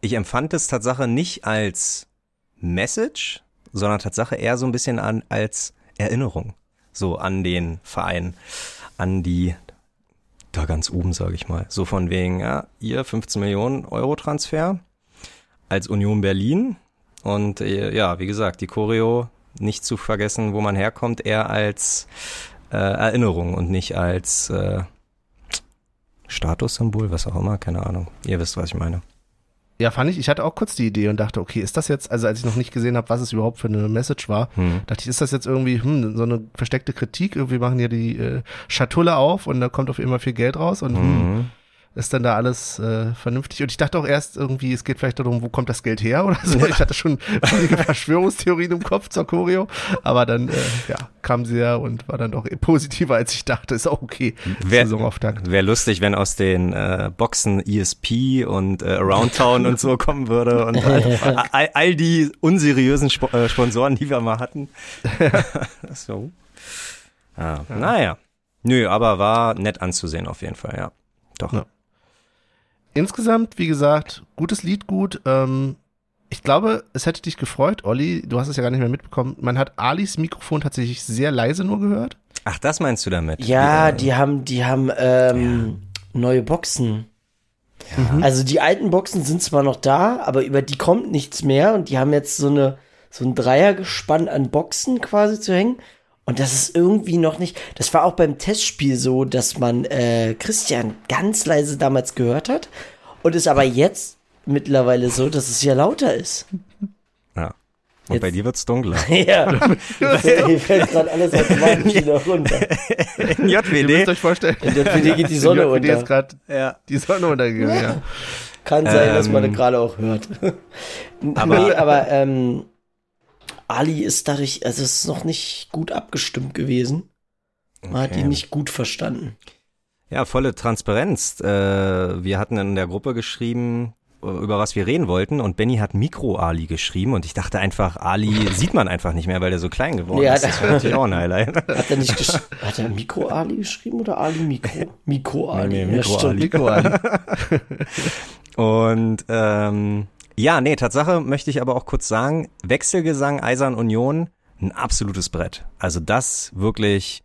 ich empfand es Tatsache nicht als Message, sondern Tatsache eher so ein bisschen an, als Erinnerung. So an den Verein, an die, da ganz oben, sage ich mal. So von wegen, ja, ihr 15 Millionen Euro Transfer als Union Berlin. Und äh, ja, wie gesagt, die Choreo nicht zu vergessen, wo man herkommt, eher als äh, Erinnerung und nicht als äh, Statussymbol, was auch immer, keine Ahnung. Ihr wisst, was ich meine. Ja, fand ich. Ich hatte auch kurz die Idee und dachte, okay, ist das jetzt, also als ich noch nicht gesehen habe, was es überhaupt für eine Message war, Hm. dachte ich, ist das jetzt irgendwie hm, so eine versteckte Kritik? Irgendwie machen hier die äh, Schatulle auf und da kommt auf immer viel Geld raus und hm, Mhm. Ist dann da alles äh, vernünftig? Und ich dachte auch erst irgendwie, es geht vielleicht darum, wo kommt das Geld her oder so. <laughs> Ich hatte schon einige Verschwörungstheorien im Kopf zur Choreo, aber dann äh, ja, kam sie ja und war dann doch positiver, als ich dachte. Ist auch okay. Wär-. Wäre lustig, wenn aus den äh, Boxen ESP und äh, Around Town und so kommen würde und <laughs> all, all, all die unseriösen Sp äh, Sponsoren, die wir mal hatten. <laughs> so. Ja, Naja. Nö, aber war nett anzusehen auf jeden Fall, ja. Doch. Ja. Insgesamt, wie gesagt, gutes Lied, gut. Ähm, ich glaube, es hätte dich gefreut, Olli. Du hast es ja gar nicht mehr mitbekommen. Man hat Alis Mikrofon tatsächlich sehr leise nur gehört. Ach, das meinst du damit? Ja, Äh, die haben, die haben ähm, neue Boxen. Also die alten Boxen sind zwar noch da, aber über die kommt nichts mehr und die haben jetzt so eine so ein Dreiergespann an Boxen quasi zu hängen. Und das ist irgendwie noch nicht. Das war auch beim Testspiel so, dass man äh, Christian ganz leise damals gehört hat und ist aber jetzt mittlerweile so, dass es ja lauter ist. Ja. Und Jetzt- bei dir wird's dunkler. <laughs> ja, <laughs> hier fällt gerade alles automatisch wieder runter. <laughs> In Ihr müsst JWD. euch vorstellen, In der PD geht die Sonne in JWD ist unter. gerade Ja. die Sonne untergegangen. Ja. Kann sein, dass man Ähm, das gerade auch hört. aber- nee, aber ähm, Ali ist dadurch, also es ist noch nicht gut abgestimmt gewesen. Man hat Okay. ihn nicht gut verstanden. Ja, volle Transparenz. Äh, wir hatten in der Gruppe geschrieben, äh, über was wir reden wollten und Benny hat Mikro-Ali geschrieben und ich dachte einfach, Ali <laughs> sieht man einfach nicht mehr, weil der so klein geworden Ja, ist. Das wäre natürlich auch ein Highlight. <laughs> Hat er nicht Hat er Mikro Ali geschrieben oder Ali Mikro? Mikro Ali. Nee, nee, ja, Mikro. <laughs> Und ähm, ja, nee, Tatsache möchte ich aber auch kurz sagen, Wechselgesang Eisern Union, ein absolutes Brett. Also das wirklich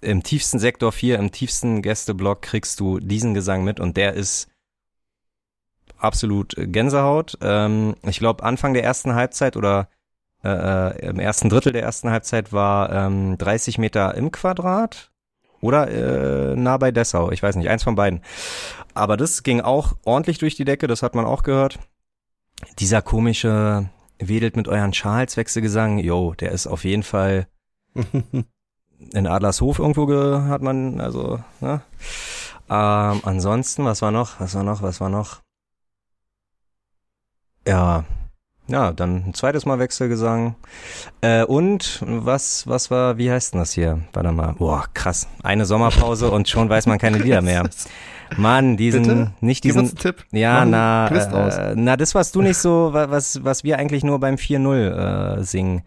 im tiefsten Sektor 4, im tiefsten Gästeblock kriegst du diesen Gesang mit und der ist absolut Gänsehaut. Ähm, ich glaube, Anfang der ersten Halbzeit oder äh, äh, im ersten Drittel der ersten Halbzeit war ähm, 30 Meter im Quadrat oder äh, nah bei Dessau. Ich weiß nicht, eins von beiden. Aber das ging auch ordentlich durch die Decke, das hat man auch gehört. Dieser komische wedelt mit euren Schals Wechselgesang, yo, der ist auf jeden Fall <laughs> in Adlershof irgendwo ge hat man, also, ne? Ähm, ansonsten, was war noch? Was war noch? Was war noch? Ja, ja, dann ein zweites Mal Wechselgesang. Äh, und was, was war, wie heißt denn das hier? Warte mal. Boah, krass. Eine Sommerpause und schon weiß man keine Lieder mehr. <laughs> Mann, diesen, Bitte? nicht Gib diesen. uns einen Tipp. Ja, na, äh, na, das warst du nicht so, wa- was, was wir eigentlich nur beim 4-0 äh, singen.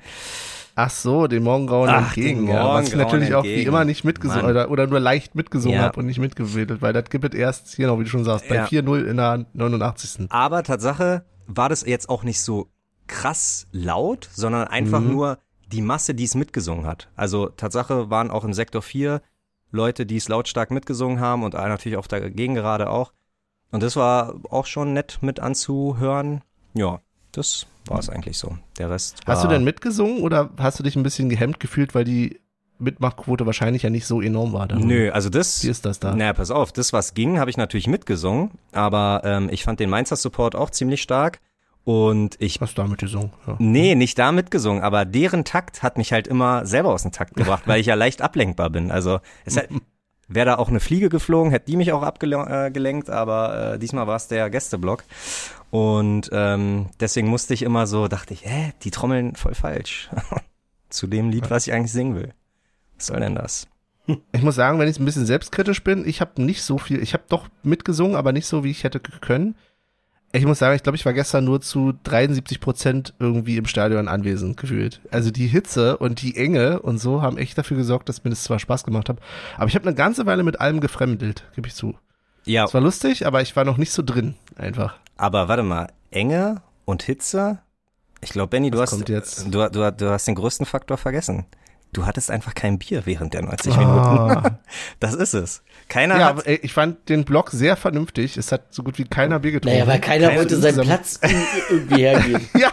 Ach so, den Morgengrauen Ach, entgegen. den Ja, was ich Morgengrauen natürlich auch wie immer nicht mitgesungen oder, oder nur leicht mitgesungen Ja. habe und nicht mitgewedelt, weil das gibt es erst, genau wie du schon sagst, bei Ja. 4-0 in der 89. Aber Tatsache war das jetzt auch nicht so krass laut, sondern einfach Mhm. nur die Masse, die es mitgesungen hat. Also Tatsache waren auch im Sektor 4 Leute, die es lautstark mitgesungen haben und natürlich auf der Gegengerade auch. Und das war auch schon nett mit anzuhören. Ja, das war es eigentlich so. Der Rest war Hast du denn mitgesungen oder hast du dich ein bisschen gehemmt gefühlt, weil die Mitmachquote wahrscheinlich ja nicht so enorm war? darüber? Nö, also das. Wie ist das da? Naja, pass auf, das, was ging, habe ich natürlich mitgesungen, aber ähm, ich fand den Mainzer Support auch ziemlich stark. Und ich Hast du damit gesungen? Ja. Nee, nicht da mitgesungen, aber deren Takt hat mich halt immer selber aus dem Takt gebracht, weil ich ja leicht ablenkbar bin. Also es hat, wäre da auch eine Fliege geflogen, hätte die mich auch abgelenkt, aber äh, diesmal war es der Gästeblock. Und ähm, deswegen musste ich immer so, dachte ich, hä, die trommeln voll falsch. <laughs> Zu dem Lied, was ich eigentlich singen will. Was soll denn das? Ich muss sagen, wenn ich ein bisschen selbstkritisch bin, ich habe nicht so viel, ich habe doch mitgesungen, aber nicht so, wie ich hätte können. Ich muss sagen, ich glaube, ich war gestern nur zu 73 Prozent irgendwie im Stadion anwesend gefühlt. Also die Hitze und die Enge und so haben echt dafür gesorgt, dass mir das zwar Spaß gemacht hat, aber ich habe eine ganze Weile mit allem gefremdelt, gebe ich zu. Ja, Es war lustig, aber ich war noch nicht so drin, einfach. aber warte mal, Enge und Hitze? Ich glaube, Benny, du hast? Du, du, du hast den größten Faktor vergessen. Du hattest einfach kein Bier während der 90 Ah. Minuten. <laughs> Das ist es. Keiner Ja, hat aber ey, ich fand den Blog sehr vernünftig. Es hat so gut wie keiner Bier getrunken. Naja, weil keiner Keiner wollte seinen Platz ir- irgendwie hergeben. <laughs> Ja,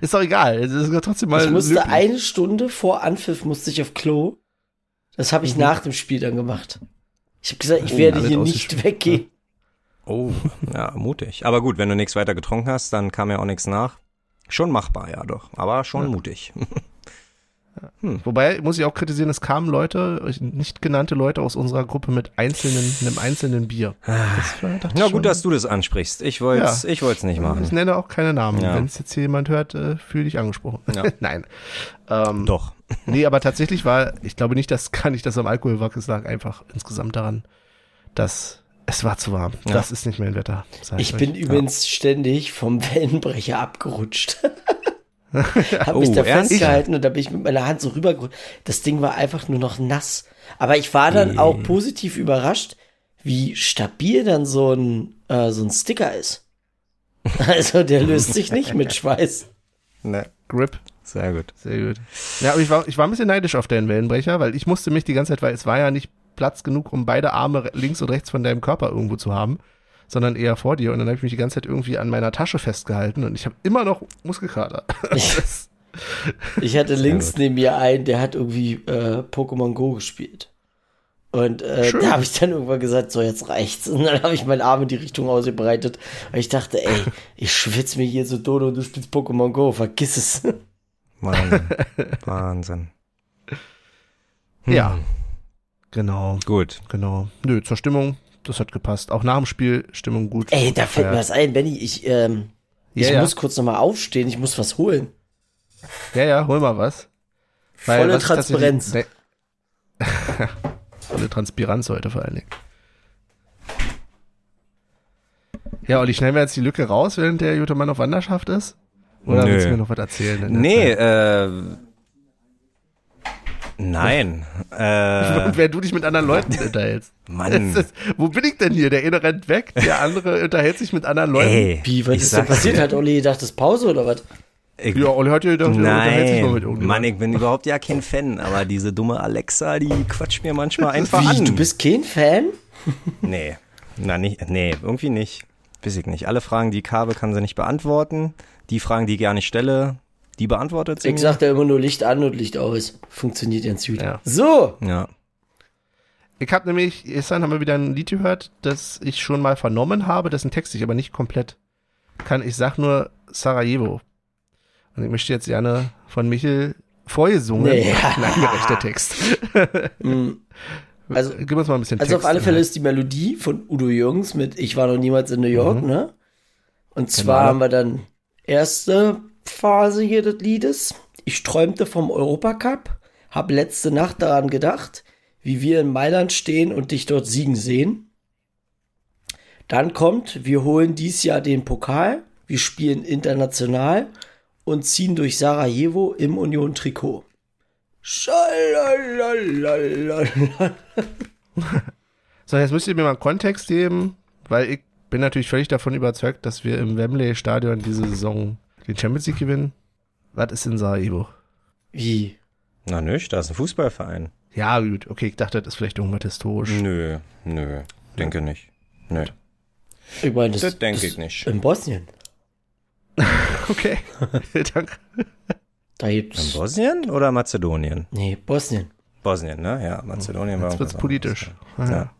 ist doch egal. Es ist trotzdem mal Ich musste löblich. eine Stunde vor Anpfiff musste ich auf Klo. Das habe ich nach dem Spiel dann gemacht. Ich habe gesagt, ich Oh, werde hier nicht weggehen. Oh, ja, mutig. Aber gut, wenn du nichts weiter getrunken hast, dann kam ja auch nichts nach. Schon machbar, ja doch. Aber schon Ja. mutig. <laughs> Wobei, muss ich auch kritisieren, es kamen Leute, nicht genannte Leute aus unserer Gruppe mit einzelnen, einem einzelnen Bier. Das war, ich Na schon, gut, dass du das ansprichst. Ich wollte es ich wollt's nicht machen. Ich nenne auch keine Namen. Ja. Wenn es jetzt hier jemand hört, äh, fühle dich angesprochen. Ja. <laughs> Nein. Ähm, Doch. <laughs> Nee, aber tatsächlich war, ich glaube nicht, dass <laughs> kann nicht, dass am Alkohol war, es lag einfach insgesamt daran, dass es war zu warm. Ja. Das ist nicht mein Wetter. sag Ich euch. bin übrigens ständig vom Wellenbrecher abgerutscht. <laughs> Hab mich Oh, da ernst? festgehalten und da bin ich mit meiner Hand so rübergerutscht. Das Ding war einfach nur noch nass. Aber ich war dann auch positiv überrascht, wie stabil dann so ein, äh, so ein Sticker ist. <laughs> Also der löst sich nicht mit Schweiß. Ne, Grip. sehr gut. Sehr gut. Ja, aber ich war, ich war ein bisschen neidisch auf deinen Wellenbrecher, weil ich musste mich die ganze Zeit, weil es war ja nicht Platz genug, um beide Arme links und rechts von deinem Körper irgendwo zu haben, sondern eher vor dir. Und dann habe ich mich die ganze Zeit irgendwie an meiner Tasche festgehalten und ich habe immer noch Muskelkater. <laughs> Ich hatte <laughs> links neben mir einen, der hat irgendwie äh, Pokémon Go gespielt. Und äh, Schön. da habe ich dann irgendwann gesagt, so jetzt reicht's. Und dann habe ich meinen Arm in die Richtung ausgebreitet. Weil ich dachte, ey, <laughs> ich schwitze mir hier so dodo und du spielst Pokémon Go, vergiss es. Wahnsinn. Wahnsinn. Hm. Ja. Genau, Gut. genau. Nö, zur Stimmung, das hat gepasst. Auch nach dem Spiel Stimmung gut. Ey, da fällt mir Ja. was ein, Benny, ich, ähm, ich Ja, ja. muss kurz nochmal aufstehen, ich muss was holen. Ja, ja, hol mal was. Weil Volle was Transparenz. Nee. <laughs> Volle Transparenz heute vor allen Dingen. Ja, Olli, schneiden wir jetzt die Lücke raus, während der gute Mann auf Wanderschaft ist? Oder Nö. willst du mir noch was erzählen? Nee, Zeit? äh. Nein. Äh, Und <laughs> wenn du dich mit anderen Leuten unterhältst. Mann. Ist, wo bin ich denn hier? Der eine rennt weg, der andere unterhält sich mit anderen Leuten. Ey, Wie, was ich ist denn passiert? Hat Olli gedacht, das ist Pause oder was? ich, Ja, Olli hat ja gedacht, er unterhält sich mal mit Nein, irgendjemandem. Mann, ich bin überhaupt ja kein Fan, aber diese dumme Alexa, die quatscht mir manchmal <laughs> einfach Wie, an. du bist kein Fan? <laughs> Nee, na nicht, nee, irgendwie nicht. Weiß ich nicht. Alle Fragen, die ich habe, kann sie nicht beantworten. Die Fragen, die ich gerne stelle, die beantwortet sie Ich sag da immer nur Licht an und Licht aus. Funktioniert ganz gut. Ja. So, Ja. Ich habe nämlich, gestern haben wir wieder ein Lied gehört, das ich schon mal vernommen habe, dessen Text ich aber nicht komplett kann. Ich sag nur, Sarajevo. Und ich möchte jetzt gerne von Michel vorgesungen. Nee. <laughs> Nein, gerechter Text. <laughs> Mm. Also- Gib uns mal ein bisschen Also Text. auf alle Fälle ist die Melodie von Udo Jürgens mit Ich war noch niemals in New York, Mhm. ne? Und zwar Genau. haben wir dann erste Phase hier des Liedes. Ich träumte vom Europacup, hab letzte Nacht daran gedacht, wie wir in Mailand stehen und dich dort siegen sehen. Dann kommt, wir holen dies Jahr den Pokal, wir spielen international und ziehen durch Sarajevo im Union-Trikot. <laughs> So, jetzt müsst ihr mir mal Kontext geben, weil ich bin natürlich völlig davon überzeugt, dass wir im Wembley Stadion diese Saison den Champions League gewinnen. Was ist in Sarajevo? Wie? Na nicht, da ist ein Fußballverein. Ja, gut, okay, ich dachte, das ist vielleicht irgendwas historisch. Nö, nö, denke nicht. Nö, Ich meine, das, das denke ich nicht. In Bosnien. <laughs> Okay, <laughs> danke. Da In gibt's. Bosnien oder Mazedonien? Nee, Bosnien. Bosnien, ne? Ja, Mazedonien war Jetzt wird's politisch. Ja.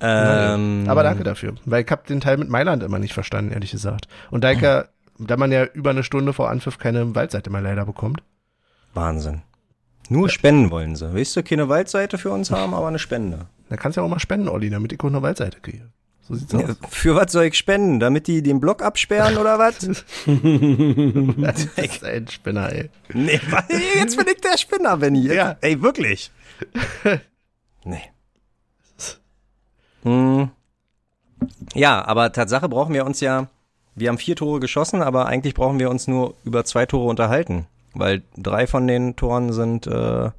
Ähm, Aber danke dafür, weil ich habe den Teil mit Mailand immer nicht verstanden, ehrlich gesagt. Und da, ich ja, da man ja über eine Stunde vor Anpfiff keine Waldseite mehr leider bekommt. Wahnsinn. Nur spenden wollen sie. Willst du keine Waldseite für uns haben, aber eine Spende? Da kannst du ja auch mal spenden, Olli, damit ich auch eine Waldseite kriege. So sieht's Ja, aus. für was soll ich spenden? Damit die den Block absperren oder was? <laughs> Das ist ein Spinner, ey. nee, jetzt bin ich der Spinner, Benny. Jetzt, Ja. Ey, wirklich. <laughs> nee. Hm. Ja, aber Tatsache brauchen wir uns ja, wir haben vier Tore geschossen, aber eigentlich brauchen wir uns nur über zwei Tore unterhalten, weil drei von den Toren sind äh,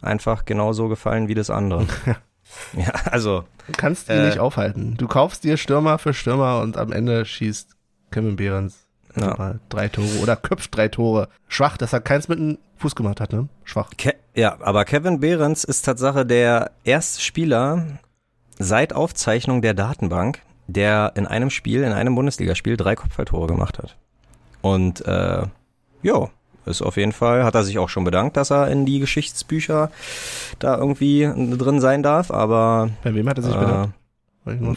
einfach genauso gefallen wie das andere. <laughs> ja, also Du kannst die Äh. nicht aufhalten. Du kaufst dir Stürmer für Stürmer und am Ende schießt Kevin Behrens Ja. drei Tore oder köpft drei Tore. Schwach, dass er keins mit dem Fuß gemacht hat, ne? Schwach. Ke ja, aber Kevin Behrens ist Tatsache der erste Spieler seit Aufzeichnung der Datenbank, der in einem Spiel, in einem Bundesligaspiel drei Kopfballtore gemacht hat. Und äh, ja, ist auf jeden Fall, hat er sich auch schon bedankt, dass er in die Geschichtsbücher da irgendwie drin sein darf, aber Bei wem hat er sich äh, bedankt?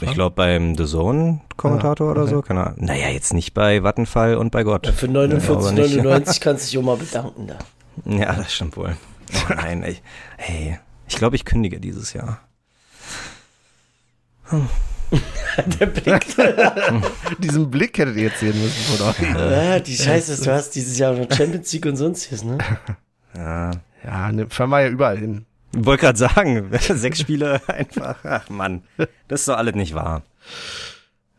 Ich glaube beim The Zone Kommentator Ah, oder okay. so, keine Ahnung. Naja, jetzt nicht bei Vattenfall und bei Gott. Für aber nicht. 49,99 kannst du dich auch mal bedanken da. <laughs> Ja, das stimmt wohl. Oh nein, ey. Hey, ich glaube, ich kündige dieses Jahr. <laughs> Der Blick. <laughs> Diesen Blick hättet ihr jetzt sehen müssen von euch. Ah, die Scheiße, du hast dieses Jahr noch Champions League und sonstiges, ne? <laughs> Ja. Ja, ne, fahren wir ja überall hin. Ich wollte gerade sagen, sechs Spiele einfach. Ach Mann, das ist doch alles nicht wahr.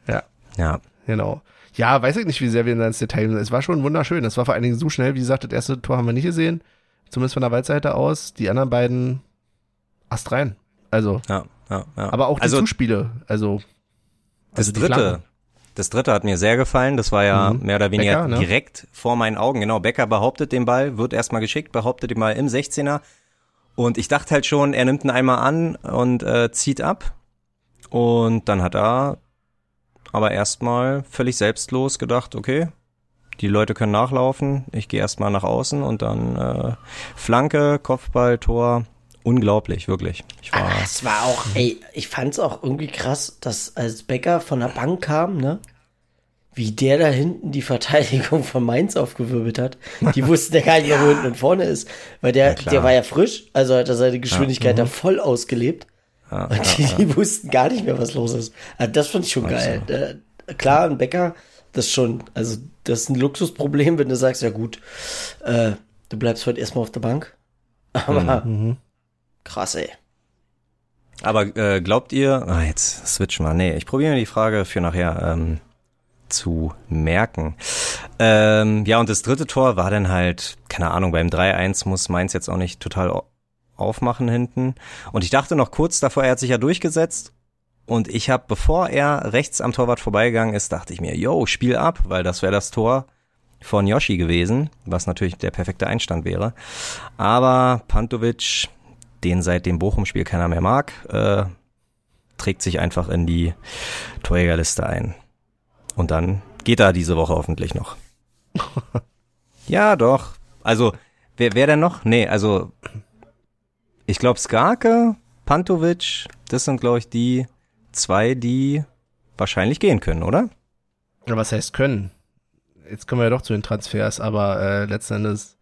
Ja. Ja. Genau. Ja, weiß ich nicht, wie sehr wir ins Detail sind. Es war schon wunderschön. Es war vor allen Dingen so schnell. Wie gesagt, das erste Tor haben wir nicht gesehen. Zumindest von der Waldseite aus. Die anderen beiden Ast rein. Also, Ja, ja, ja. aber auch die also Zuspiele. Also, das also die dritte, Flanken. das dritte hat mir sehr gefallen. Das war ja Mhm. mehr oder weniger Becker, ne? direkt vor meinen Augen. Genau, Becker behauptet den Ball, wird erstmal geschickt, behauptet den Ball im 16er. Und ich dachte halt schon, er nimmt ihn einmal an und äh, zieht ab. Und dann hat er aber erstmal völlig selbstlos gedacht, okay, die Leute können nachlaufen, ich gehe erstmal nach außen und dann äh, Flanke, Kopfball, Tor. Unglaublich, wirklich. Ich war. Ah, Es war auch, ey, ich fand's auch irgendwie krass, dass als Becker von der Bank kam, ne? Wie der da hinten die Verteidigung von Mainz aufgewirbelt hat. Die <laughs> wussten ja gar nicht mehr, wo hinten und vorne ist. Weil der, der war ja frisch, also hat er seine Geschwindigkeit da voll ausgelebt. Ja, Und die, ja, ja. die wussten gar nicht mehr, was los ist. Also das fand ich schon geil. Äh, klar, ein Bäcker, das ist schon, also das ist ein Luxusproblem, wenn du sagst, ja gut, äh, du bleibst heute erstmal auf der Bank. Aber Mhm. Krass, ey. Aber äh, glaubt ihr, ah, jetzt switchen wir, nee, ich probiere mir die Frage für nachher ähm, zu merken. Ähm, ja, und das dritte Tor war dann halt, keine Ahnung, beim 3-1 muss Mainz jetzt auch nicht total au- aufmachen hinten. Und ich dachte noch kurz davor, er hat sich ja durchgesetzt. Und ich habe, bevor er rechts am Torwart vorbeigegangen ist, dachte ich mir, yo, Spiel ab, weil das wäre das Tor von Yoshi gewesen, was natürlich der perfekte Einstand wäre. Aber Pantovic, den seit dem Bochum-Spiel keiner mehr mag, äh, trägt sich einfach in die Torjägerliste ein. Und dann geht er diese Woche hoffentlich noch. <laughs> ja, doch. Also, wer, wer denn noch? Nee, also, ich glaube Skarke, Pantovic, das sind, glaube ich, die zwei, die wahrscheinlich gehen können, oder? Ja, was heißt können? jetzt kommen wir ja doch zu den Transfers, aber äh, letzten Endes,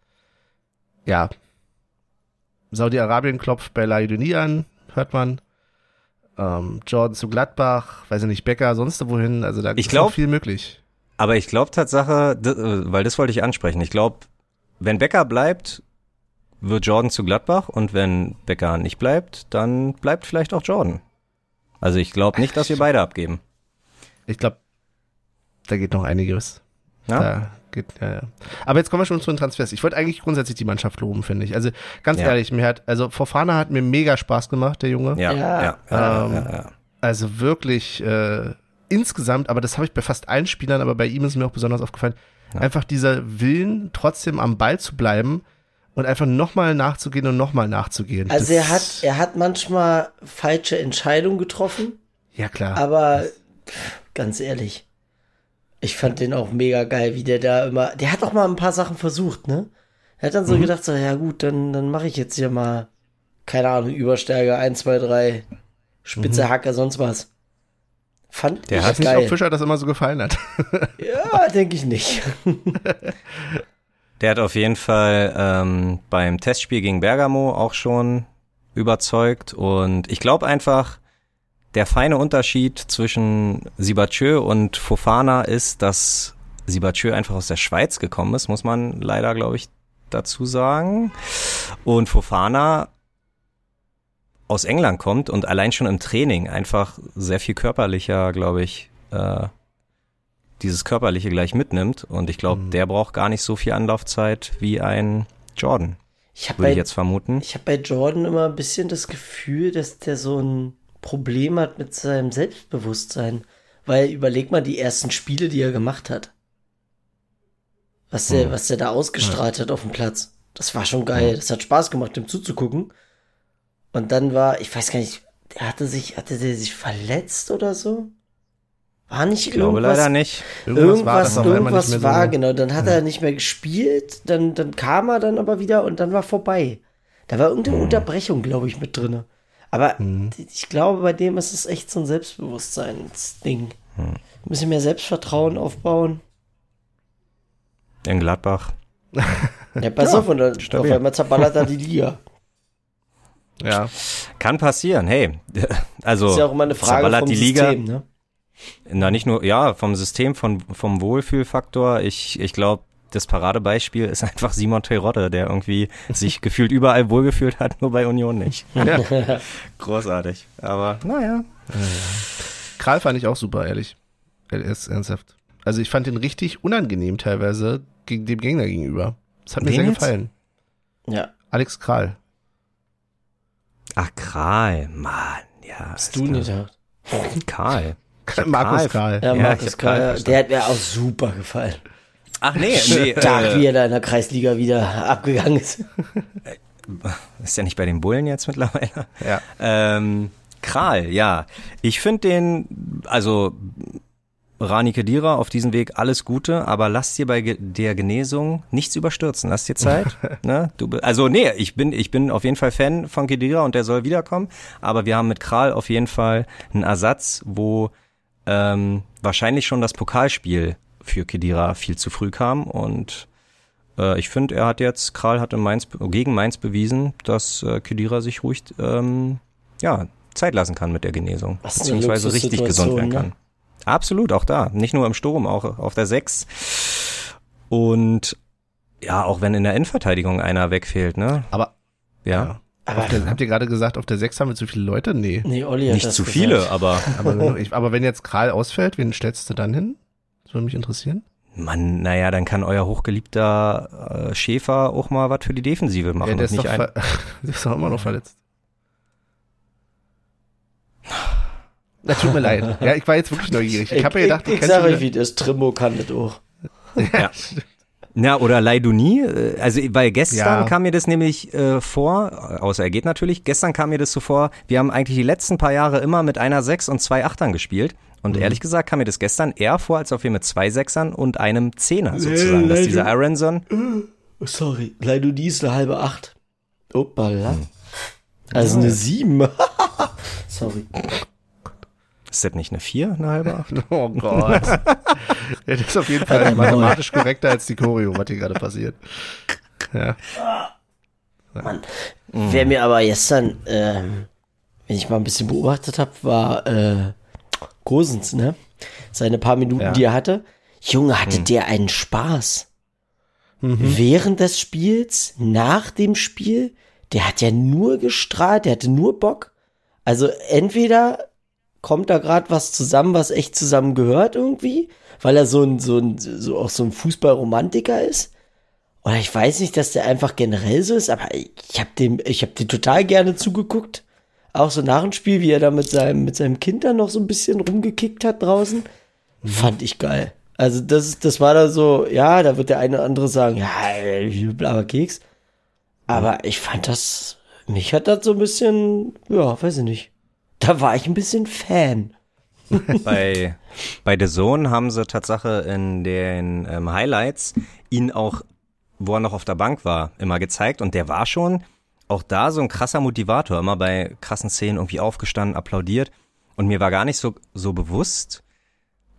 ja, Saudi-Arabien klopft bei Laidoni an, hört man. Ähm, Jordan zu Gladbach, weiß ich nicht, Becker, sonst wohin, also da Ich ist glaub- noch viel möglich. Aber ich glaube Tatsache, äh, weil das wollte ich ansprechen. Ich glaube, wenn Becker bleibt, wird Jordan zu Gladbach und wenn Becker nicht bleibt, dann bleibt vielleicht auch Jordan. Also ich glaube nicht, dass wir beide abgeben. Ich glaube, da geht noch einiges. Ja? Da geht, ja, ja. Aber jetzt kommen wir schon zu den Transfers. Ich wollte eigentlich grundsätzlich die Mannschaft loben, finde ich. Also ganz Ja. ehrlich, mir hat, also Fofana hat mir mega Spaß gemacht, der Junge. Ja, Ja. ja, ja, Ähm, ja, ja. Also wirklich äh, insgesamt, aber das habe ich bei fast allen Spielern, aber bei ihm ist mir auch besonders aufgefallen, Ja. einfach dieser Willen, trotzdem am Ball zu bleiben und einfach nochmal nachzugehen und nochmal nachzugehen. Also Das- er hat, er hat manchmal falsche Entscheidungen getroffen, Ja, klar. aber pff, ganz ehrlich, ich fand den auch mega geil, wie der da immer, der hat auch mal ein paar Sachen versucht, ne? Er hat dann Mhm. so gedacht, so, ja gut, dann, dann mache ich jetzt hier mal, keine Ahnung, Überstärke, 1, 2, 3, Spitze Hacke, sonst was. Fand Mhm. Der ich ich weiß nicht, ob geil. Fischer das immer so gefallen hat. <laughs> Ja, denke ich nicht. <laughs> Der hat auf jeden Fall ähm, beim Testspiel gegen Bergamo auch schon überzeugt und ich glaube einfach, der feine Unterschied zwischen Sibachö und Fofana ist, dass Sibachö einfach aus der Schweiz gekommen ist, muss man leider, glaube ich, dazu sagen. Und Fofana aus England kommt und allein schon im Training einfach sehr viel körperlicher, glaube ich, äh, dieses Körperliche gleich mitnimmt. Und ich glaube, Mhm. der braucht gar nicht so viel Anlaufzeit wie ein Jordan, Ich habe würde ich jetzt vermuten. ich hab bei Jordan immer ein bisschen das Gefühl, dass der so ein Problem hat mit seinem Selbstbewusstsein. Weil überleg mal die ersten Spiele, die er gemacht hat. Was der, Hm. was der da ausgestrahlt hat auf dem Platz. Das war schon geil. Das hat Spaß gemacht, dem zuzugucken. Und dann war, ich weiß gar nicht, der hatte sich, hatte der sich verletzt oder so? War nicht Ich glaube irgendwas, leider nicht. Irgendwas, war auf einmal irgendwas mehr war, so. genau. Dann hat er nicht mehr gespielt, dann, dann kam er dann aber wieder und dann war vorbei. Da war irgendeine Unterbrechung, glaube ich, mit drinne. Aber Mhm. ich glaube, bei dem ist es echt so ein Selbstbewusstseinsding. Ein bisschen mehr Selbstvertrauen aufbauen. In Gladbach. <laughs> Ja, pass auf, und dann auf einmal zerballert er die Liga. Ja. Kann passieren, hey. <laughs> Also, ist ja auch immer eine Frage zerballert vom die Liga. System, ne? Na, nicht nur, ja, vom System, von, vom Wohlfühlfaktor. Ich, ich glaube, das Paradebeispiel ist einfach Simon Terodde, der irgendwie sich gefühlt überall wohlgefühlt hat, nur bei Union nicht. ja. <laughs> Großartig. Aber, naja. Kral fand ich auch super, ehrlich. Er ist ernsthaft. Also ich fand ihn richtig unangenehm teilweise gegen dem Gegner gegenüber. Das hat mir sehr jetzt? gefallen. Ja, Alex Kral. Ach, Kral, Mann, ja. hast du nicht gedacht. Karl. <laughs> Markus Kral. Kral. Ja, Ja, Markus verstanden. der hat mir auch super gefallen. Ach nee, nee Tag, äh, wie er da in der Kreisliga wieder abgegangen ist. ist ja nicht bei den Bullen jetzt mittlerweile. Ja. Ähm, Kral, ja. Ich finde den, also Rani Kedira auf diesem Weg alles Gute, aber lass dir bei der Genesung nichts überstürzen. Lass dir Zeit. <laughs> ne? du, also nee, ich bin, ich bin auf jeden Fall Fan von Kedira und der soll wiederkommen. Aber wir haben mit Kral auf jeden Fall einen Ersatz, wo ähm, wahrscheinlich schon das Pokalspiel für Kedira viel zu früh kam und äh, ich finde, er hat jetzt, Kral hat in Mainz, gegen Mainz bewiesen, dass äh, Kedira sich ruhig ähm, ja, Zeit lassen kann mit der Genesung. Was beziehungsweise richtig gesund werden Luxussituation, kann. Absolut, auch da. Nicht nur im Sturm, auch auf der 6. Und ja, auch wenn in der Innenverteidigung einer wegfehlt, ne? Aber Ja. Aber der, habt ihr gerade gesagt, auf der 6 haben wir zu viele Leute? Nee. nee, Olli hat Nicht das zu gesagt. viele, aber Aber, aber wenn jetzt Kral ausfällt, wen stellst du dann hin? Würde mich interessieren. Mann, naja, dann kann euer hochgeliebter äh, Schäfer auch mal was für die Defensive machen. ja, der und ist, nicht doch ein, <laughs> der ist doch immer noch verletzt. Das tut mir leid. Ja, ich war jetzt wirklich neugierig. Ich habe mir gedacht, ich, ich kennst sag du euch, wie das Trimmo kann das auch. <laughs> Ja. Na, oder Leiduni. äh, Also, weil gestern Ja. kam mir das nämlich äh, vor, außer er geht natürlich, gestern kam mir das so vor, wir haben eigentlich die letzten paar Jahre immer mit einer Sechs und zwei Achtern gespielt. Und ehrlich gesagt kam mir das gestern eher vor, als ob wir mit zwei Sechsern und einem Zehner sozusagen, dass dieser Aronson, Oh, sorry, leider die ist eine halbe Acht. Opala. Hm. Also eine Sieben. <laughs> sorry. Ist das nicht eine 4, eine halbe 8? <laughs> Oh Gott. <laughs> ja, das ist auf jeden Fall mathematisch korrekter als die Choreo, was hier gerade passiert. Ja. Mann. Wer mir aber gestern, ähm, wenn ich mal ein bisschen beobachtet habe, war äh, Gosens, ne? Seine paar Minuten, Ja. die er hatte. Junge, hatte der einen Spaß. Während des Spiels, nach dem Spiel, der hat ja nur gestrahlt, der hatte nur Bock. Also entweder kommt da gerade was zusammen, was echt zusammen gehört irgendwie, weil er so ein, so ein, so auch so ein Fußballromantiker ist. Oder ich weiß nicht, dass der einfach generell so ist, aber ich habe dem, ich habe dem total gerne zugeguckt. Auch so nach dem Spiel, wie er da mit seinem, mit seinem Kind dann noch so ein bisschen rumgekickt hat draußen. Fand ich geil. Also das, das war da so, ja, da wird der eine oder andere sagen, ja, blauer Keks. Aber ich fand das, mich hat das so ein bisschen, ja, weiß ich nicht. Da war ich ein bisschen Fan. <laughs> bei, <laughs> bei The Zone haben sie Tatsache in den ähm, Highlights ihn auch, wo er noch auf der Bank war, immer gezeigt und der war schon auch da so ein krasser Motivator, immer bei krassen Szenen irgendwie aufgestanden, applaudiert und mir war gar nicht so, so bewusst,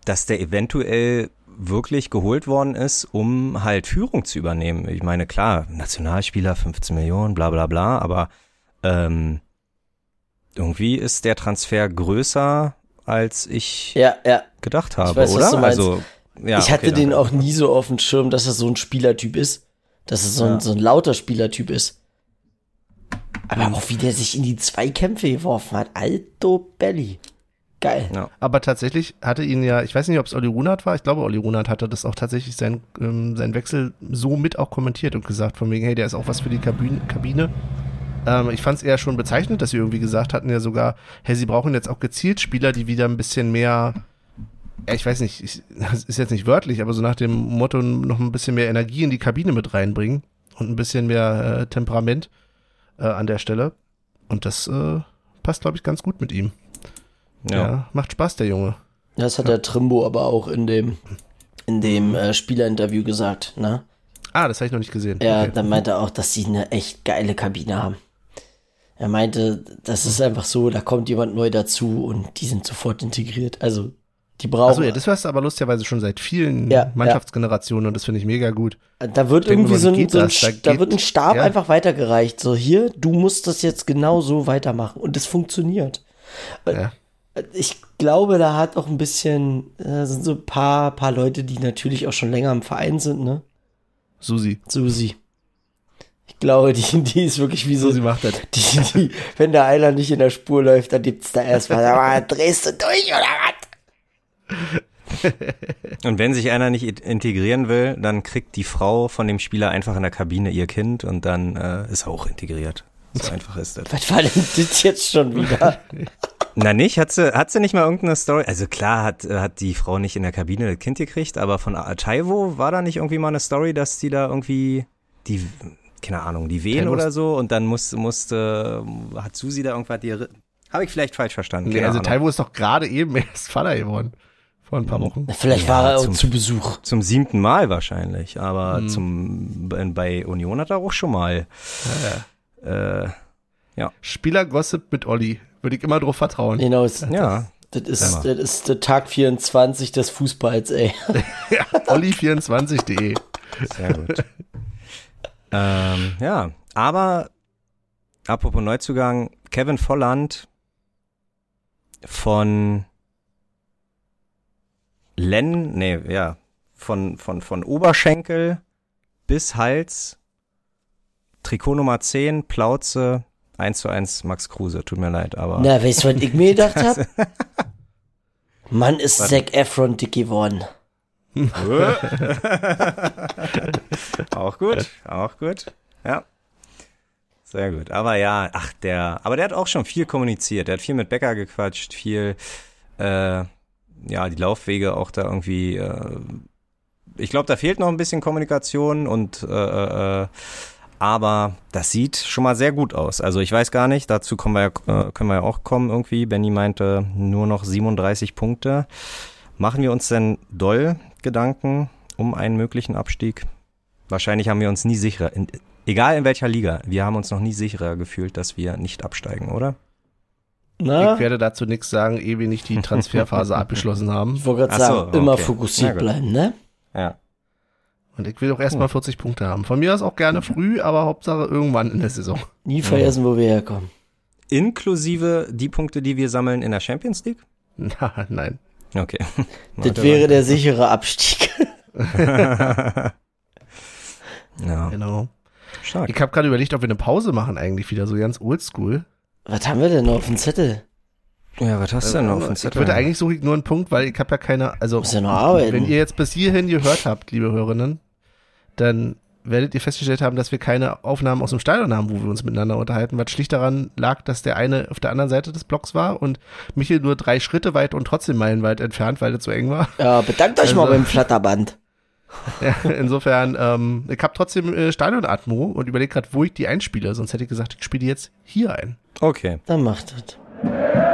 dass der eventuell wirklich geholt worden ist, um halt Führung zu übernehmen. Ich meine, klar, Nationalspieler, 15 Millionen, bla bla bla, aber ähm, irgendwie ist der Transfer größer, als ich Ja, ja. gedacht habe, weiß, oder? Also, ja, ich hatte okay, den auch nie so auf dem Schirm, dass er so ein Spielertyp ist. Dass er so ein, so ein lauter Spielertyp ist. Aber auch wie der sich in die Zweikämpfe geworfen hat. Alto Belly. Geil. Ja. Aber tatsächlich hatte ihn ja, ich weiß nicht, ob es Olli Runert war, ich glaube, Olli Runert hatte das auch tatsächlich sein, ähm, seinen Wechsel so mit auch kommentiert und gesagt, von wegen, hey, der ist auch was für die Kabine. Kabine. Ähm, ich fand es eher schon bezeichnend, dass sie irgendwie gesagt hatten ja sogar, hey, sie brauchen jetzt auch gezielt Spieler, die wieder ein bisschen mehr, ich weiß nicht, ich, das ist jetzt nicht wörtlich, aber so nach dem Motto noch ein bisschen mehr Energie in die Kabine mit reinbringen und ein bisschen mehr äh, Temperament äh, an der Stelle. Und das äh, passt, glaube ich, ganz gut mit ihm. Ja. ja, macht Spaß, der Junge. Das hat der Trimbo aber auch in dem, in dem äh, Spielerinterview gesagt, ne? Ah, das habe ich noch nicht gesehen. Ja, Okay. dann meinte er auch, dass sie eine echt geile Kabine haben. Er meinte, das ist einfach so, da kommt jemand neu dazu und die sind sofort integriert. Also, die brauchen. Achso, ja, das hörst du aber lustigerweise schon seit vielen Ja, Mannschaftsgenerationen und das finde ich mega gut. Da wird denke irgendwie so ein, so ein, das? Da da, geht- wird ein Stab ja. einfach weitergereicht. So, hier, du musst das jetzt genau so weitermachen. Und es funktioniert. Ja. Ich glaube, da hat auch ein bisschen, äh, sind so ein paar, paar Leute, die natürlich auch schon länger im Verein sind, ne? Susi. Susi. Ich glaube, die, die ist wirklich wie so, Susi macht das. die, die, wenn da einer nicht in der Spur läuft, dann gibt's da erstmal, drehst du durch oder was? Und wenn sich einer nicht integrieren will, dann kriegt die Frau von dem Spieler einfach in der Kabine ihr Kind und dann äh, ist er auch integriert. So einfach ist das. Was war denn das jetzt schon wieder? Na nicht, hat sie, hat sie nicht mal irgendeine Story? Also klar hat, hat die Frau nicht in der Kabine das Kind gekriegt, aber von Taiwo war da nicht irgendwie mal eine Story, dass die da irgendwie die, keine Ahnung, die wehen ist- oder so und dann musste, musste, hat Susi da irgendwas die, habe ich vielleicht falsch verstanden? Nee, also Ahnung. Taiwo ist doch gerade eben erst Vater geworden. Vor ein paar Wochen. Vielleicht Ja, war er auch zum- zu Besuch. Zum siebten Mal wahrscheinlich, aber zum, bei- Union hat er auch schon mal, äh, Spielergossip mit Olli. Würde ich immer drauf vertrauen. Genau, es- ja, das ist, Sag mal. das ist der Tag 24 des Fußballs, ey. <laughs> Ja, Olli24.de. Sehr gut. ähm, ja, aber apropos Neuzugang, Kevin Volland von Len, nee, ja, von, von, von Oberschenkel bis Hals, Trikot Nummer 10, Plauze, 1 zu 1 Max Kruse, tut mir leid, aber Na, weißt du, was ich mir gedacht hab? <laughs> Mann, ist Zac Efron dick geworden. <laughs> auch gut, auch gut, ja. Sehr gut. Aber ja, ach, der, aber der hat auch schon viel kommuniziert. Der hat viel mit Becker gequatscht, viel, äh, ja, die Laufwege auch da irgendwie, äh, ich glaube, da fehlt noch ein bisschen Kommunikation und, äh, äh, aber das sieht schon mal sehr gut aus. Also ich weiß gar nicht, dazu kommen wir ja, äh, können wir ja auch kommen irgendwie. Benny meinte nur noch 37 Punkte. Machen wir uns denn doll Gedanken um einen möglichen Abstieg? Wahrscheinlich haben wir uns nie sicherer, in, egal in welcher Liga, wir haben uns noch nie sicherer gefühlt, dass wir nicht absteigen, oder? Na? Ich werde dazu nichts sagen, ehe wir nicht die Transferphase <laughs> abgeschlossen haben. Ich wollte gerade Ach so, sagen, immer okay. Fokussiert bleiben, ne? Ja. Und ich will auch erstmal 40 Punkte haben. Von mir aus auch gerne früh, aber Hauptsache irgendwann in der Saison. Nie vergessen, wo wir herkommen. Inklusive die Punkte, die wir sammeln in der Champions League? Na, nein. Okay. <laughs> Das wäre der sichere Abstieg. <laughs> Ja, Genau. stark. Ich habe gerade überlegt, ob wir eine Pause machen eigentlich wieder, so ganz oldschool. Was haben wir denn noch auf dem Zettel? Ja, was hast du denn noch auf dem Ich Zettel? würde eigentlich suche ich nur einen Punkt, weil ich habe ja keine, also Muss ja noch arbeiten. wenn ihr jetzt bis hierhin gehört habt, liebe Hörerinnen, dann werdet ihr festgestellt haben, dass wir keine Aufnahmen aus dem Stadion haben, wo wir uns miteinander unterhalten, was schlicht daran lag, dass der eine auf der anderen Seite des Blocks war und Michael nur drei Schritte weit und trotzdem meilenweit entfernt, weil das so eng war. Ja, bedankt euch Also- mal beim Flatterband. <laughs> Ja, insofern, ähm, ich habe trotzdem äh, Stadion-Atmo und überlege gerade, wo ich die einspiele, sonst hätte ich gesagt, ich spiele die jetzt hier ein. Okay. Dann macht das.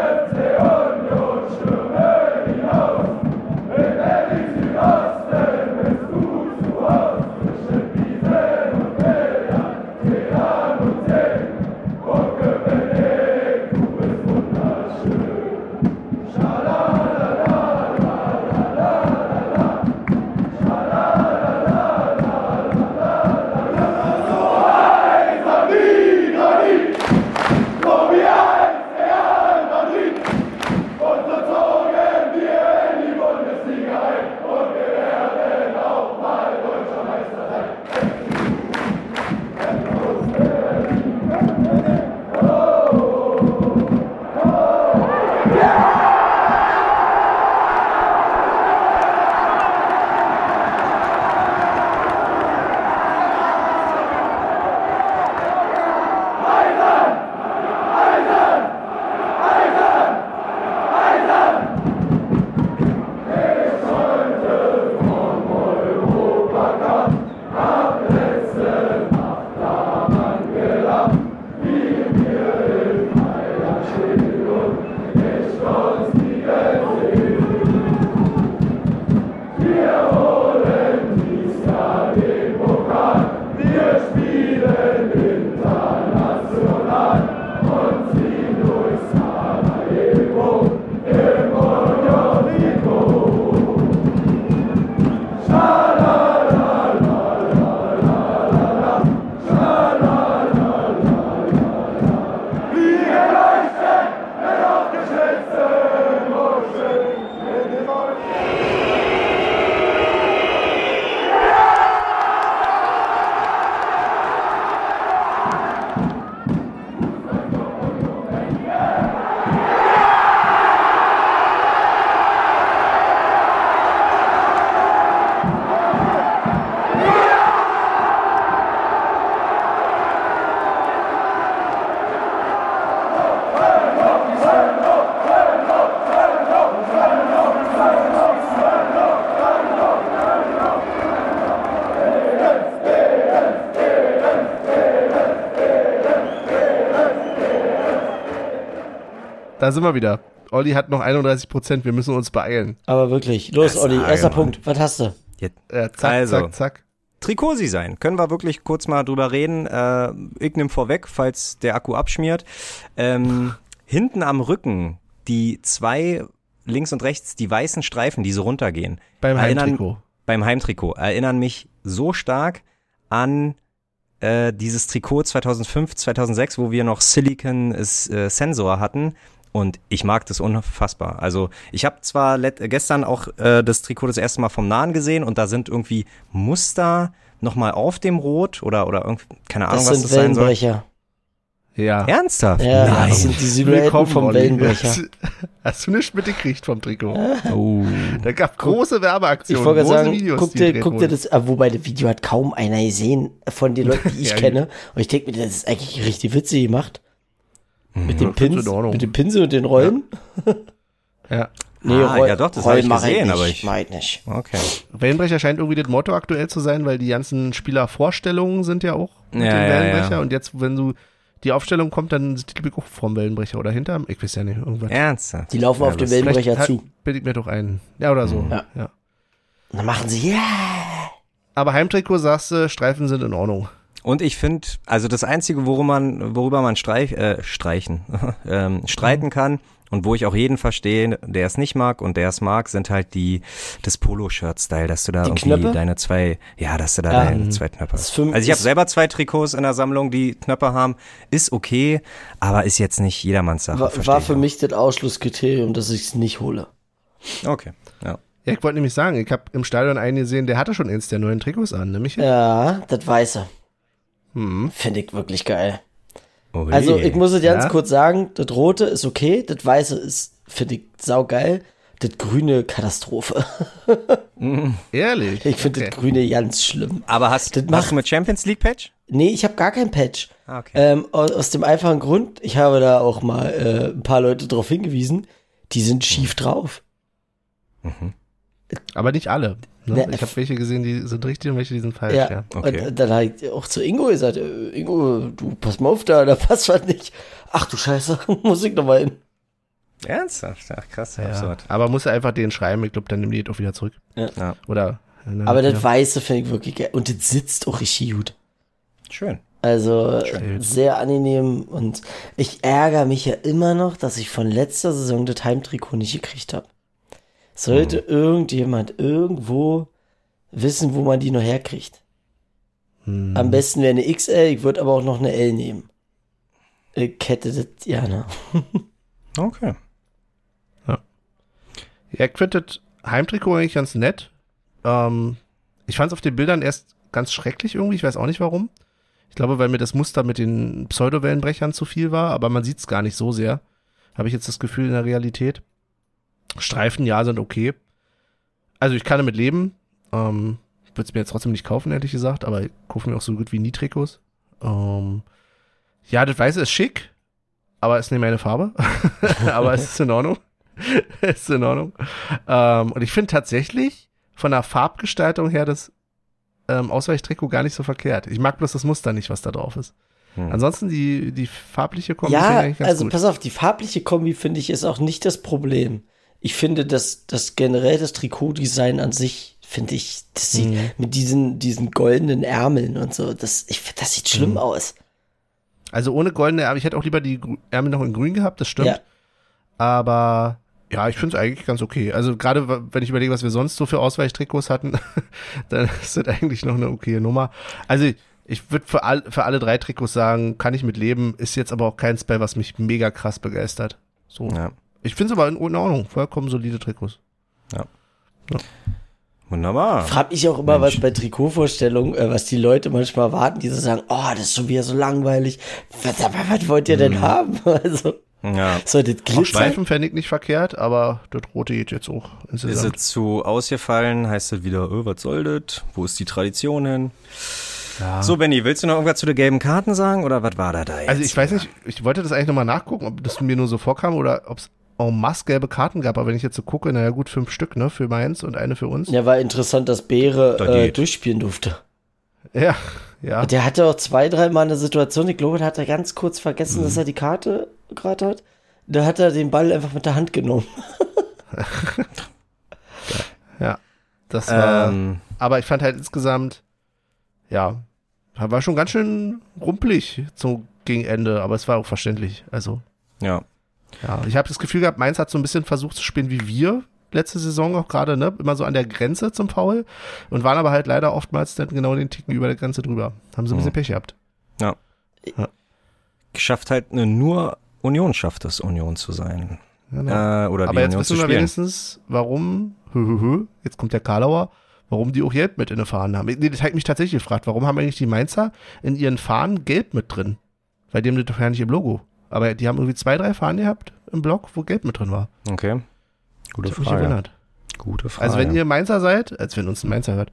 Da sind wir wieder. Olli hat noch 31 Prozent, wir müssen uns beeilen. Aber wirklich. Los, Das Olli, erster ich, Punkt. Was hast du? Jetzt Äh, zack, Also. zack, zack. Trikosi sein. Können wir wirklich kurz mal drüber reden. Äh, ich nehme vorweg, falls der Akku abschmiert. Ähm, hinten am Rücken die zwei links und rechts die weißen Streifen, die so runtergehen. Beim Erinnern- Heimtrikot. Beim Heimtrikot erinnern mich so stark an äh, dieses Trikot 2005, 2006, wo wir noch Silicon äh, Sensor hatten. Und ich mag das unfassbar. Also ich habe zwar gestern auch äh, das Trikot das erste Mal vom Nahen gesehen und da sind irgendwie Muster nochmal auf dem Rot oder oder irgendwie, keine Ahnung, Das was sind das sein soll. Wellenbrecher. Ja. Ernsthaft? Ja, Nein. das sind die Silhouetten vom. Wellenbrecher. Hast, hast du nicht mitgekriegt vom Trikot? Oh. Da gab große Ich Werbeaktionen, wollte große gerade sagen, Videos. guck dir, guck dir das, äh, wobei das Video hat kaum einer gesehen von den Leuten, die <laughs> ich Ja, kenne. Und ich denke mir, das ist eigentlich richtig witzig gemacht. Mit dem Ja, find's Pins, mit dem Pinsel und den Rollen. Ja. <laughs> Ah, ja doch, das hab ich gesehen, nicht, aber ich- ich nicht. Okay. Wellenbrecher scheint irgendwie das Motto aktuell zu sein, weil die ganzen Spielervorstellungen sind ja auch mit Ja, dem ja, Wellenbrecher. ja. Und jetzt, wenn du die Aufstellung kommt, dann sind die ich, auch vorm Wellenbrecher oder hinterm. Ich weiß ja nicht, irgendwas. Ernsthaft? Die laufen Ja, auf den Wellenbrecher zu. Bild ich mir doch ein. Ja, oder so. Ja. ja. Und dann machen sie, ja. Aber Heimtrikot sagst du, Streifen sind in Ordnung. Und ich finde, also das Einzige, worüber man, worüber man streich, äh, streichen, <laughs> ähm, streiten kann und wo ich auch jeden verstehe, der es nicht mag und der es mag, sind halt die das Polo-Shirt-Style, dass du da Die irgendwie Knöpfe? deine zwei, ja, dass du da Ja. deine zwei Knöpfe Das hast. Also ich habe selber zwei Trikots in der Sammlung, die Knöpfe haben, ist okay, aber ist jetzt nicht jedermanns Sache. War, war für auch. mich das Ausschlusskriterium, dass ich es nicht hole. Okay, ja. Ja, ich wollte nämlich sagen, ich habe im Stadion einen gesehen, der hatte schon eins der neuen Trikots an, nämlich. Ja, das Weiße. Hm. Finde ich wirklich geil. Ui. Also ich muss es ganz Ja. kurz sagen, das Rote ist okay, das Weiße ist, finde ich, saugeil. Das Grüne Katastrophe. <laughs> Ehrlich. Ich finde okay. das Grüne ganz schlimm. aber hast, das hast macht- du mit Champions League Patch? Nee, ich habe gar kein Patch. Ah, okay. Ähm, aus, aus dem einfachen Grund, ich habe da auch mal äh, ein paar Leute darauf hingewiesen, die sind schief drauf. Aber nicht alle. Ne? Ne, ich habe welche gesehen, die sind richtig und welche, die sind falsch. Ja, Ja. Okay. und dann habe ich auch zu Ingo gesagt, äh, Ingo, du pass mal auf da, da passt was nicht. Ach du Scheiße, <laughs> muss ich nochmal hin. Ernsthaft? Ach krass, Ja. absurd. Aber muss er einfach den schreiben, ich glaube, dann nimmt die das auch wieder zurück. Ja. Oder. ne, Aber das. Weiße finde ich wirklich geil. Und das sitzt auch richtig gut. Schön. Also Schön. sehr angenehm und ich ärgere mich ja immer noch, dass ich von letzter Saison das Heimtrikot nicht gekriegt habe. Sollte Hm. irgendjemand irgendwo wissen, wo man die noch herkriegt. Hm. Am besten wäre eine XL, ich würde aber auch noch eine L nehmen. Ich hätte das, ja, ne. <laughs> Okay. Ja, ich finde das Heimtrikot eigentlich ganz nett. Ähm, ich fand es auf den Bildern erst ganz schrecklich irgendwie. Ich weiß auch nicht warum. Ich glaube, weil mir das Muster mit den Pseudowellenbrechern zu viel war, aber man sieht es gar nicht so sehr. Habe ich jetzt das Gefühl in der Realität. Streifen, ja, sind okay. Also ich kann damit leben. Ähm, Würde es mir jetzt trotzdem nicht kaufen, ehrlich gesagt, aber ich kaufe mir auch so gut wie nie Trikots. Ähm, ja, das Weiße ist schick, aber ist nicht meine Farbe. <laughs> aber es ist in Ordnung. <laughs> ist in Ordnung. Ähm, und ich finde tatsächlich von der Farbgestaltung her das ähm, Ausweichtrikot gar nicht so verkehrt. Ich mag bloß das Muster nicht, was da drauf ist. Hm. Ansonsten die, die farbliche Kombi Ja, finde ich eigentlich ganz also gut. pass auf, die farbliche Kombi finde ich ist auch nicht das Problem. Ich finde, dass das generell das Trikotdesign an sich, finde ich, das sieht Mhm. mit diesen, diesen goldenen Ärmeln und so, das, ich das sieht schlimm Mhm. aus. Also ohne goldene Ärmel. Ich hätte auch lieber die Ärmel noch in grün gehabt, das stimmt. Ja. Aber ja, ich finde es eigentlich ganz okay. Also gerade wenn ich überlege, was wir sonst so für Ausweichtrikots hatten, <laughs> dann <laughs> ist das eigentlich noch eine okay Nummer. Also ich würde für, all, für alle drei Trikots sagen, kann ich mit leben, ist jetzt aber auch kein Spell, was mich mega krass begeistert. So. Ja. Ich finde es aber in, Ordnung. Vollkommen solide Trikots. Wunderbar. Frag mich auch immer, Mensch. was bei Trikotvorstellungen, äh, was die Leute manchmal erwarten, die so sagen, oh, das ist schon wieder so langweilig. Was, was wollt ihr Mhm. denn haben? <laughs> Also, Ja. soll das glitzern? Streifen fände ich nicht verkehrt, aber das rote geht jetzt auch Ist insgesamt. es zu ausgefallen, heißt es wieder, oh, was soll das? Wo ist die Tradition hin? Ja. So, Benny, willst du noch irgendwas zu den gelben Karten sagen oder was war da da jetzt? Also ich weiß nicht, ich wollte das eigentlich nochmal nachgucken, ob das mir nur so vorkam oder ob es en masse gelbe Karten gab, aber wenn ich jetzt so gucke, naja gut, fünf Stück, ne, für Mainz und eine für uns. Ja, war interessant, dass Beere Da äh, durchspielen durfte. Ja, ja. Der hatte auch zwei, dreimal eine Situation, ich glaube, da hat er ganz kurz vergessen, Mhm. dass er die Karte gerade hat. Da hat er den Ball einfach mit der Hand genommen. <laughs> ja. Das war, ähm, aber ich fand halt insgesamt, ja, war schon ganz schön rumpelig zum gegen Ende, aber es war auch verständlich. Also, ja. Ja, ich habe das Gefühl gehabt, Mainz hat so ein bisschen versucht zu spielen wie wir letzte Saison auch gerade, ne, immer so an der Grenze zum Foul und waren aber halt leider oftmals dann genau den Ticken über der Grenze drüber. Haben sie ein bisschen Mhm. Pech gehabt. Schafft halt nur Union schafft es, Union zu sein. Genau. Äh, oder Aber die jetzt Union wissen wir spielen. wenigstens, warum, hö, hö, hö, jetzt kommt der Karlauer, warum die auch Gelb mit in den Fahnen haben. Nee, das hat mich tatsächlich gefragt, warum haben eigentlich die Mainzer in ihren Fahnen Gelb mit drin? Weil die haben das doch ja nicht im Logo. Aber die haben irgendwie zwei, drei Fahnen gehabt im Block, wo Gelb mit drin war. Okay. Gute mich Frage. gewundert. Gute Frage. Also wenn ihr Mainzer seid, als wenn uns ein Mainzer hört,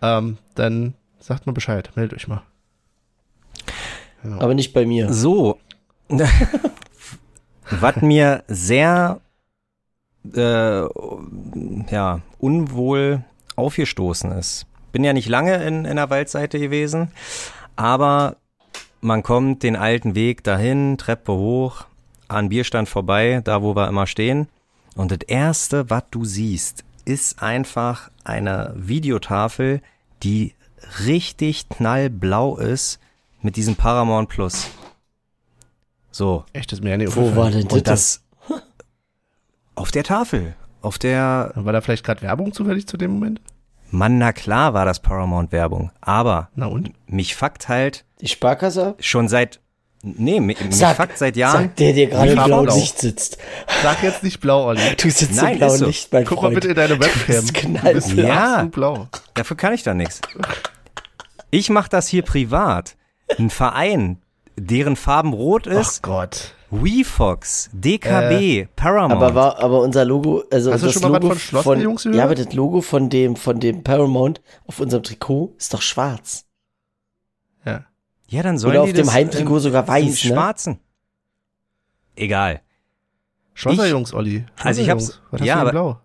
ähm, dann sagt mal Bescheid, meldet euch mal. Genau. Aber nicht bei mir. So. <laughs> Was mir sehr äh, ja, unwohl aufgestoßen ist. Bin ja nicht lange in, in der Waldseite gewesen, aber man kommt den alten Weg dahin, Treppe hoch, an Bierstand vorbei, da wo wir immer stehen. Und das erste, was du siehst, ist einfach eine Videotafel, die richtig knallblau ist mit diesem Paramount Plus. So. Echt, das mir ja nicht Wo war denn Und das? das <laughs> auf der Tafel. Auf der, War da vielleicht gerade Werbung zufällig zu dem Moment? Mann, na klar war das Paramount-Werbung. Aber Na und? mich fuckt halt Die Sparkasse schon seit, nee, mich, Sag- fuckt seit Jahren. Sagt der, der gerade im blauen blau. Licht sitzt. Sag jetzt nicht blau, Olli. Du sitzt Nein, im blauen so. Licht, mein Guck Freund. mal bitte in deine Du Webcam. Du bist. Ja. blau. Dafür kann ich da nichts. Ich mache das hier privat. Ein Verein, deren Farben rot Ach ist, Gott. WeFox, DKB, Paramount. Aber war, aber unser Logo, also Hast du das schon mal was Logo von Schloss der Jungs gehört? ja, aber das Logo von dem, von dem Paramount auf unserem Trikot ist doch schwarz. Ja. dann sollen Oder die auf dem das Heimtrikot im- sogar im weiß, ne? Schwarzen. Egal. Schlosserjungs, Olli. Also ich hab's-. Was hast ja, du denn aber- blau?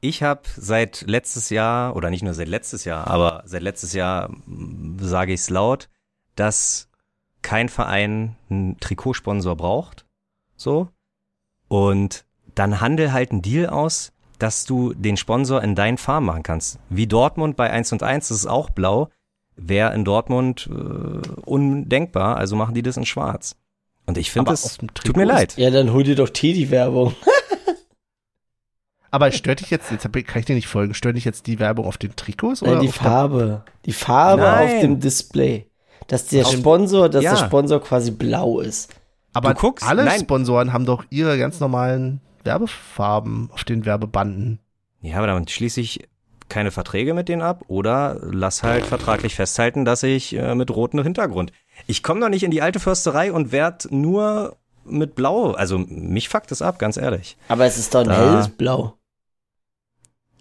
Ich habe seit letztes Jahr, oder nicht nur seit letztes Jahr, aber seit letztes Jahr mm, sage ich es laut, dass kein Verein einen Trikotsponsor braucht. So. Und dann handel halt einen Deal aus, dass du den Sponsor in deinen Farben machen kannst. Wie Dortmund bei 1 und 1, das ist auch blau. Wäre in Dortmund äh, undenkbar, also machen die das in schwarz. Und ich finde dem tut mir leid. Ja, dann hol dir doch Teddy-Werbung. Aber stört dich jetzt, jetzt kann ich dir nicht folgen, stört dich jetzt die Werbung auf den Trikots? Nein, Oder die Farbe. Die Farbe Nein. auf dem Display. Dass der Auf Sponsor, dass Ja. der Sponsor quasi blau ist. Aber Du guckst, alle nein. Sponsoren haben doch ihre ganz normalen Werbefarben auf den Werbebanden. Ja, aber dann schließe ich keine Verträge mit denen ab oder lass halt vertraglich festhalten, dass ich äh, mit rotem Hintergrund. Ich komme doch nicht in die alte Försterei und werd nur mit blau. Also mich fuckt es ab, ganz ehrlich. Aber es ist doch ein Da- helles Blau.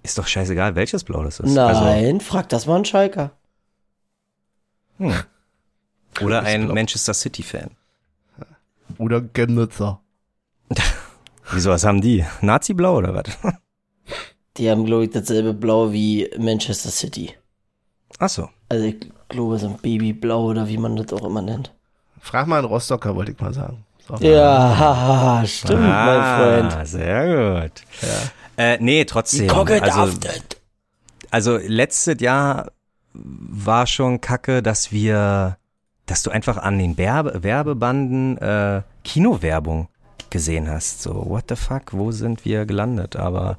Ist doch scheißegal, welches Blau das ist. Also, Nein, frag das mal einen Schalker. hm. Oder Schönes ein Blau. Manchester City-Fan. Oder Chemnitzer. <laughs> Wieso, was haben die? Nazi-Blau oder was? <laughs> Die haben, glaube ich, dasselbe Blau wie Manchester City. Ach so. Also ich glaube, so ein Babyblau oder wie man das auch immer nennt. Frag mal einen Rostocker, wollte ich mal sagen. Ja, haha, <laughs> stimmt, mein Freund. Ah, sehr gut. Äh, nee, trotzdem. Also, also letztes Jahr war schon kacke, dass wir, dass du einfach an den Werbe Werbebanden äh, Kinowerbung gesehen hast. So, what the fuck, wo sind wir gelandet? Aber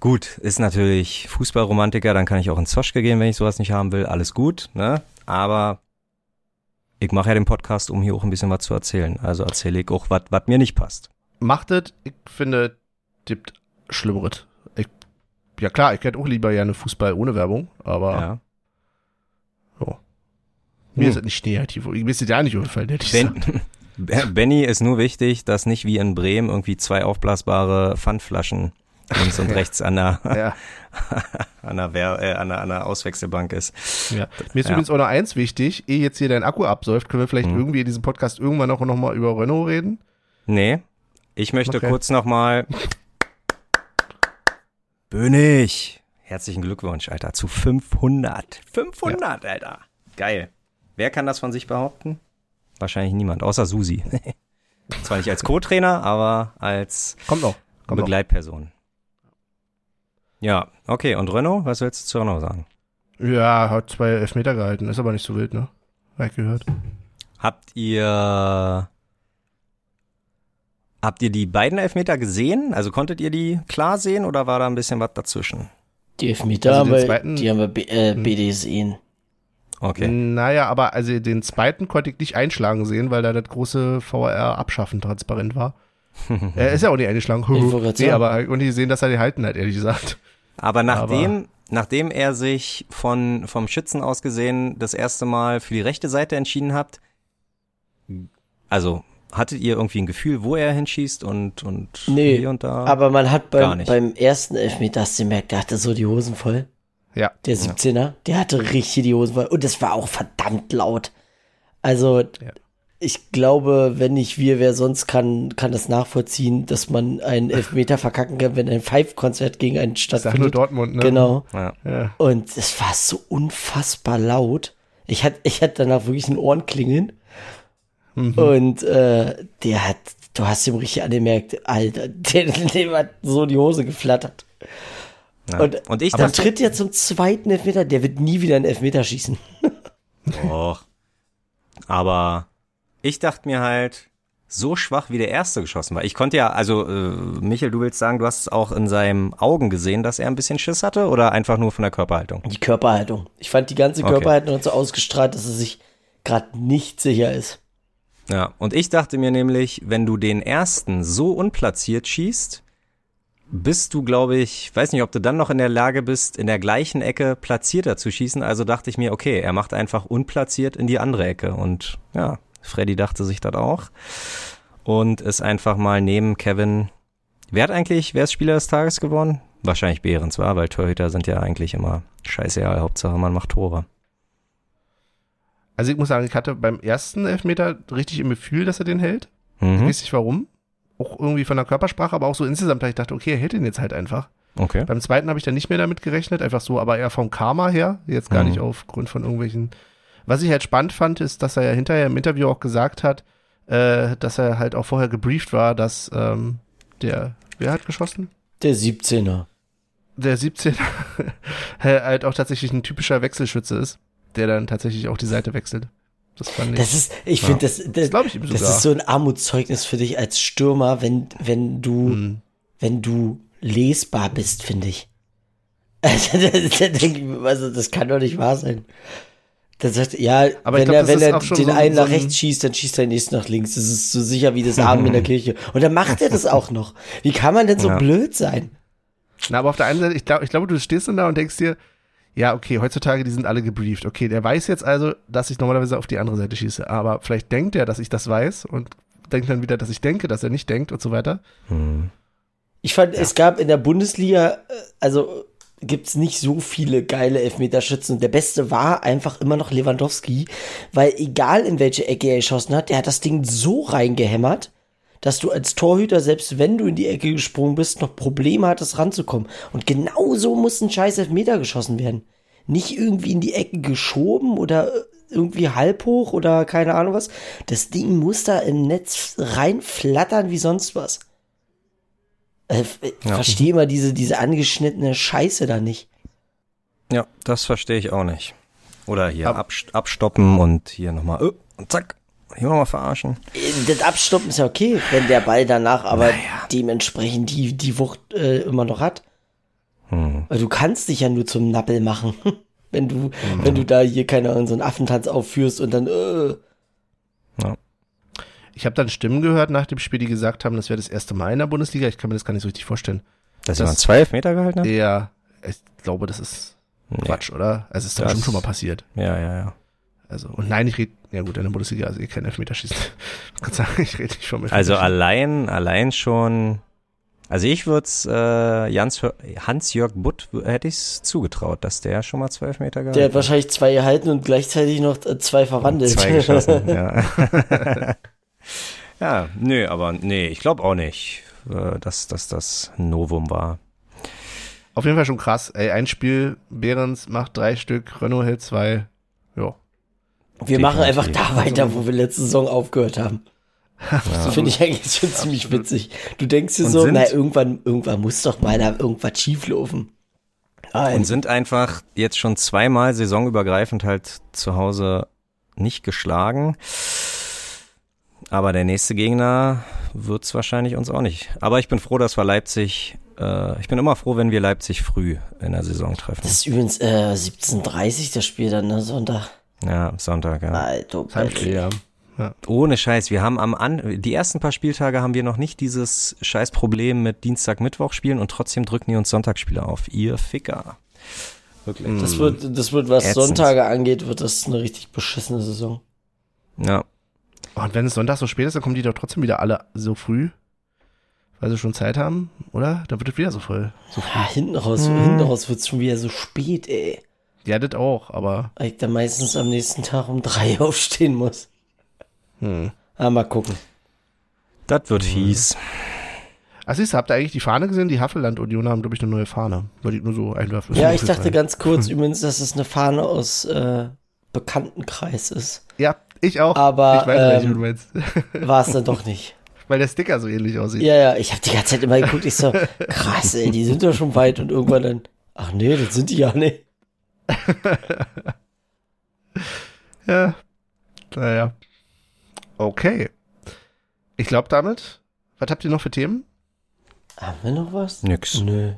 gut, ist natürlich Fußballromantiker, dann kann ich auch ins Zoschke gehen, wenn ich sowas nicht haben will. Alles gut, ne? Aber ich mache ja den Podcast, um hier auch ein bisschen was zu erzählen. Also erzähle ich auch, was mir nicht passt. Macht es, ich finde, gibt Schlimmeres. Ich, ja klar, ich hätte auch lieber gerne Fußball ohne Werbung, aber Ja. mir Hm. ist es nicht negativ. Mir ist es ja nicht ich gesagt. Ben, Benny ist nur wichtig, dass nicht wie in Bremen irgendwie zwei aufblasbare Pfandflaschen links und <laughs> rechts an der, Ja, <laughs> an der, Wer äh, an der, an der Auswechselbank ist. ja. Mir ist Ja. übrigens auch noch eins wichtig, ehe jetzt hier dein Akku absäuft, können wir vielleicht Mhm. irgendwie in diesem Podcast irgendwann noch, noch mal über Renault reden? Nee, ich möchte Okay. kurz nochmal. Bönig! Herzlichen Glückwunsch, Alter, zu 500. 500, Alter. Geil. Wer kann das von sich behaupten? Wahrscheinlich niemand, außer Susi. <laughs> Zwar nicht als Co-Trainer, aber als Kommt noch. Kommt noch. Begleitperson. Ja, okay. Und Renault, was willst du zu Renault sagen? Ja, hat zwei Elfmeter gehalten, ist aber nicht so wild, ne? Hab ich gehört. Habt ihr habt ihr die beiden Elfmeter gesehen? Also konntet ihr die klar sehen oder war da ein bisschen was dazwischen? Die Elfmeter Also haben wir, die haben wir B, äh, Hm. BD gesehen. Okay. Naja, aber also den zweiten konnte ich nicht einschlagen sehen, weil da das große VR-Abschaffen transparent war. er <laughs> ist ja auch nicht eingeschlagen. <laughs> Nee, aber und die sehen, dass er die halten hat, ehrlich gesagt. Aber nachdem nachdem er sich von vom Schützen aus gesehen das erste Mal für die rechte Seite entschieden habt, also hattet ihr irgendwie ein Gefühl, wo er hinschießt und und Nee, hier und da? Aber man hat beim, beim ersten Elfmeter, hast du gemerkt, der hatte so die Hosen voll. Ja. Der 17er, der hatte richtig die Hosen voll. Und das war auch verdammt laut. Also, ich glaube, wenn nicht wir, wer sonst kann, kann das nachvollziehen, dass man einen Elfmeter verkacken kann, wenn ein Five-Konzert gegen einen Ich sag nur stattfindet. Dortmund, ne? Genau. ja. Ja. Und es war so unfassbar laut. Ich hatte, ich hatte danach wirklich ein Ohrenklingeln. Mhm. Und äh, der hat, du hast ihm richtig angemerkt, Alter, <laughs> dem hat so die Hose geflattert. Ja. Und, Und ich dann tritt er zum zweiten Elfmeter, der wird nie wieder einen Elfmeter schießen. <laughs> Och. Aber ich dachte mir halt, so schwach wie der erste geschossen war. Ich konnte ja, also äh, Michael, du willst sagen, du hast es auch in seinen Augen gesehen, dass er ein bisschen Schiss hatte oder einfach nur von der Körperhaltung? Die Körperhaltung. Ich fand die ganze Okay. Körperhaltung hat so ausgestrahlt, dass er sich gerade nicht sicher ist. Ja, und ich dachte mir nämlich, wenn du den ersten so unplatziert schießt, bist du, glaube ich, weiß nicht, ob du dann noch in der Lage bist, in der gleichen Ecke platzierter zu schießen. Also dachte ich mir, okay, er macht einfach unplatziert in die andere Ecke. Und ja, Freddy dachte sich das auch. Und ist einfach mal neben Kevin. Wer hat eigentlich, wer ist Spieler des Tages geworden? Wahrscheinlich Behrens war, weil Torhüter sind ja eigentlich immer scheißegal. Hauptsache man macht Tore. Also ich muss sagen, ich hatte beim ersten Elfmeter richtig im Gefühl, dass er den hält. Ich Mhm. weiß nicht warum. Auch irgendwie von der Körpersprache, aber auch so insgesamt, dass ich dachte, okay, er hält den jetzt halt einfach. Okay. Beim zweiten habe ich dann nicht mehr damit gerechnet, einfach so, aber eher vom Karma her, jetzt gar Mhm. nicht aufgrund von irgendwelchen. Was ich halt spannend fand, ist, dass er ja hinterher im Interview auch gesagt hat, äh, dass er halt auch vorher gebrieft war, dass ähm, der, wer hat geschossen? Der 17er. Der 17 <laughs> halt auch tatsächlich ein typischer Wechselschütze ist, der dann tatsächlich auch die Seite wechselt. Das fand ich. Das ist, ich finde, das, das, das ich das ist so ein Armutszeugnis für dich als Stürmer, wenn, wenn du, Hm. wenn du lesbar bist, finde ich. <laughs> Also, also, das kann doch nicht wahr sein. Dann sagt, ja, Aber wenn glaub, er, wenn er den so- einen nach rechts schießt, dann schießt er den nächsten nach links. Das ist so sicher wie das Abend in der <laughs> Kirche. Und dann macht er das auch noch. Wie kann man denn so Ja. blöd sein? Na, aber auf der einen Seite, ich glaube, ich glaube, du stehst dann da und denkst dir, ja, okay, heutzutage, die sind alle gebrieft. Okay, der weiß jetzt also, dass ich normalerweise auf die andere Seite schieße. Aber vielleicht denkt er, dass ich das weiß und denkt dann wieder, dass ich denke, dass er nicht denkt und so weiter. Hm. Ich fand, es gab in der Bundesliga, äh, also gibt's nicht so viele geile Elfmeterschützen. Und der beste war einfach immer noch Lewandowski, weil egal in welche Ecke er geschossen hat, der hat das Ding so reingehämmert, dass du als Torhüter, selbst wenn du in die Ecke gesprungen bist, noch Probleme hattest ranzukommen. Und genau so muss ein scheiß Elfmeter geschossen werden. Nicht irgendwie in die Ecke geschoben oder irgendwie halb hoch oder keine Ahnung was. Das Ding muss da im Netz reinflattern wie sonst was. Äh, ich Ja. verstehe mal diese, diese angeschnittene Scheiße da nicht. Ja, das verstehe ich auch nicht. Oder hier Ab- abst abstoppen und hier nochmal, äh, und zack, hier nochmal verarschen. Äh, Das Abstoppen ist ja okay, wenn der Ball danach aber dementsprechend die, die Wucht äh, immer noch hat. Hm. Weil du kannst dich ja nur zum Nappel machen. <laughs> Wenn du, Mhm. wenn du da hier, keine Ahnung, so einen Affentanz aufführst und dann, äh, Ja. Ich habe dann Stimmen gehört nach dem Spiel, die gesagt haben, das wäre das erste Mal in der Bundesliga. Ich kann mir das gar nicht so richtig vorstellen. Dass Das- jemand zwei Elfmeter gehalten hat? Ja, ich glaube, das ist Nee. Quatsch, oder? Also, Es ist doch Das- bestimmt schon mal passiert. Ja, ja, ja. Also, und nein, ich rede, ja gut, in der Bundesliga, also ihr kein Elfmeterschießen. <laughs> Ich kann sagen, ich rede nicht schon mit Also allein, allein schon, also ich würde es äh, Jans- Hans-Jörg Butt hätte ich es zugetraut, dass der schon mal zwei Elfmeter gehalten der hat wahrscheinlich zwei gehalten und gleichzeitig noch äh, zwei verwandelt. Zwei geschossen, <laughs> ja. <laughs> ja, nö, aber nee, ich glaube auch nicht, äh, dass, dass das ein Novum war. Auf jeden Fall schon krass. Ey, ein Spiel, Behrens macht drei Stück, Renault hält zwei. Ja. Wir machen einfach Definitiv. da weiter, wo wir letzte Saison aufgehört haben. Das finde ich eigentlich schon ziemlich witzig. Du denkst dir Und so, na, irgendwann, irgendwann muss doch mal da irgendwas schieflaufen. Nein. Und sind einfach jetzt schon zweimal saisonübergreifend halt zu Hause nicht geschlagen. Aber der nächste Gegner wird's wahrscheinlich uns auch nicht. Aber ich bin froh, dass wir Leipzig, äh, ich bin immer froh, wenn wir Leipzig früh in der Saison treffen. Das ist übrigens äh, 17.30 das Spiel dann, ne, Sonntag. Ja, Sonntag, ja. Alter, Heimspiel, ja. ja. Ohne Scheiß, wir haben am An die ersten paar Spieltage haben wir noch nicht dieses scheiß Problem mit Dienstag, Mittwoch spielen und trotzdem drücken die uns Sonntagsspiele auf. Ihr Ficker. Wirklich. Das wird, das wird, was Ätzend. Sonntage angeht, wird das eine richtig beschissene Saison. Ja. Oh, Und wenn es Sonntag so spät ist, dann kommen die doch trotzdem wieder alle so früh. Weil sie schon Zeit haben, oder? Dann wird es wieder so voll. So früh. Ja, hinten raus, Hm. hinten raus wird's schon wieder so spät, ey. Ja, das auch, aber. Weil ich dann meistens am nächsten Tag um drei <laughs> aufstehen muss. Hm. Ah, mal gucken. Das wird fies. Ach, siehst du, habt ihr eigentlich die Fahne gesehen? Die Havelland-Union haben, glaube ich, eine neue Fahne. Wollte ich nur so einwerfen. Ja, ich dachte aufgefallen. ganz kurz übrigens, dass es eine Fahne aus äh, Bekanntenkreis ist. Ja, ich auch. Aber, ich weiß nicht, ähm, wie du meinst. <laughs> War es dann doch nicht. <laughs> Weil der Sticker so ähnlich aussieht. Ja, ja, ich habe die ganze Zeit immer geguckt, ich so, krass, ey, die sind ja schon weit und irgendwann dann, ach nee, das sind die ja nicht. <laughs> Ja. Naja. Okay. Ich glaube damit, was habt ihr noch für Themen? Haben wir noch was? Nix. Nö.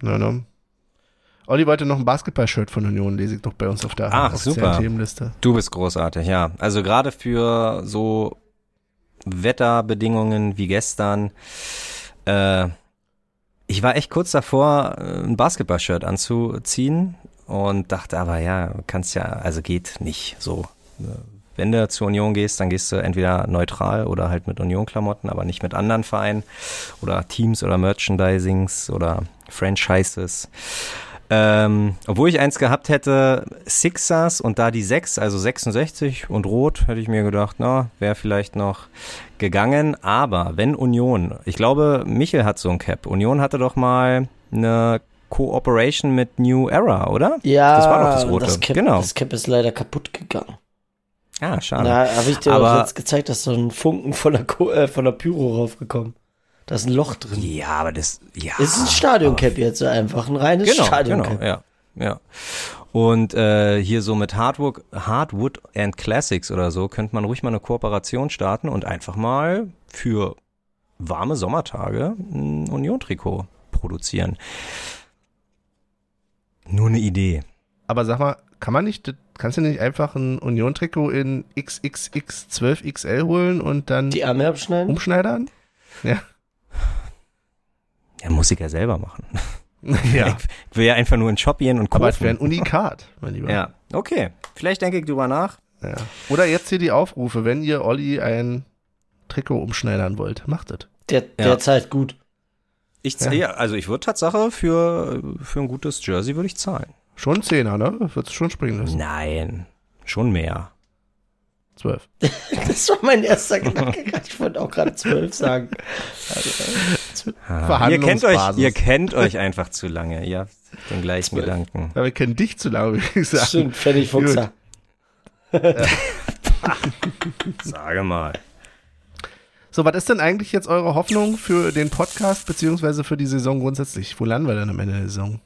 Na, na. Olli wollte noch ein Basketball-Shirt von Union, lese ich doch bei uns auf der Ach, super. Themenliste. Du bist großartig, ja. Also gerade für so Wetterbedingungen wie gestern. Äh, ich war echt kurz davor, äh, ein Basketball-Shirt anzuziehen und dachte aber, ja, kannst ja, also geht nicht so. Wenn du zur Union gehst, dann gehst du entweder neutral oder halt mit Union-Klamotten, aber nicht mit anderen Vereinen oder Teams oder Merchandisings oder Franchises. Ähm, obwohl ich eins gehabt hätte, Sixers und da die 6, also 66 und Rot, hätte ich mir gedacht, na, wäre vielleicht noch gegangen. Aber wenn Union, ich glaube, Michel hat so ein Cap. Union hatte doch mal eine Cooperation mit New Era, oder? Ja, Das war doch das Rote. Das Cap, Genau. das Cap ist leider kaputt gegangen. Ah, schade. Da habe ich dir Aber- auch jetzt gezeigt, dass so ein Funken von der, Ko äh, von der Pyro raufgekommen. Da ist ein Loch drin. ja, aber das, ja. Ist ein Stadioncap jetzt einfach, ein reines Genau, Stadioncap. genau, ja, ja. Und äh, hier so mit Hardwood, Hardwood and Classics oder so könnte man ruhig mal eine Kooperation starten und einfach mal für warme Sommertage ein Union-Trikot produzieren. Nur eine Idee. Aber sag mal, kann man nicht, kannst du nicht einfach ein Union-Trikot in XXX 12XL holen und dann Die Arme abschneiden? umschneidern? Ja. Ja, muss ich ja selber machen. <laughs> ja. Ich will ja einfach nur in den Shop gehen und Aber es wäre ein kaufen. Unikat, mein Lieber. Ja, okay. Vielleicht denke ich drüber nach. Ja. Oder jetzt hier die Aufrufe, wenn ihr Olli ein Trikot umschneidern wollt, macht es. Der, Ja. derzeit gut. Ich, Ja. ja. also ich würde Tatsache für, für ein gutes Jersey würde ich zahlen. Schon ein Zehner, ne? Würdest du schon springen lassen. Nein, schon mehr. Zwölf. <laughs> Das war mein erster Gedanke. <laughs> Ich wollte auch gerade zwölf sagen. Ah, ihr kennt euch, ihr kennt euch einfach zu lange. Ihr habt den gleichen Zwölf. Gedanken. Ja, wir kennen dich zu lange, würde ich sagen. Stimmt, Pfennig Fuchser. <laughs> Sage mal. So, was ist denn eigentlich jetzt eure Hoffnung für den Podcast beziehungsweise für die Saison grundsätzlich? Wo landen wir denn am Ende der Saison?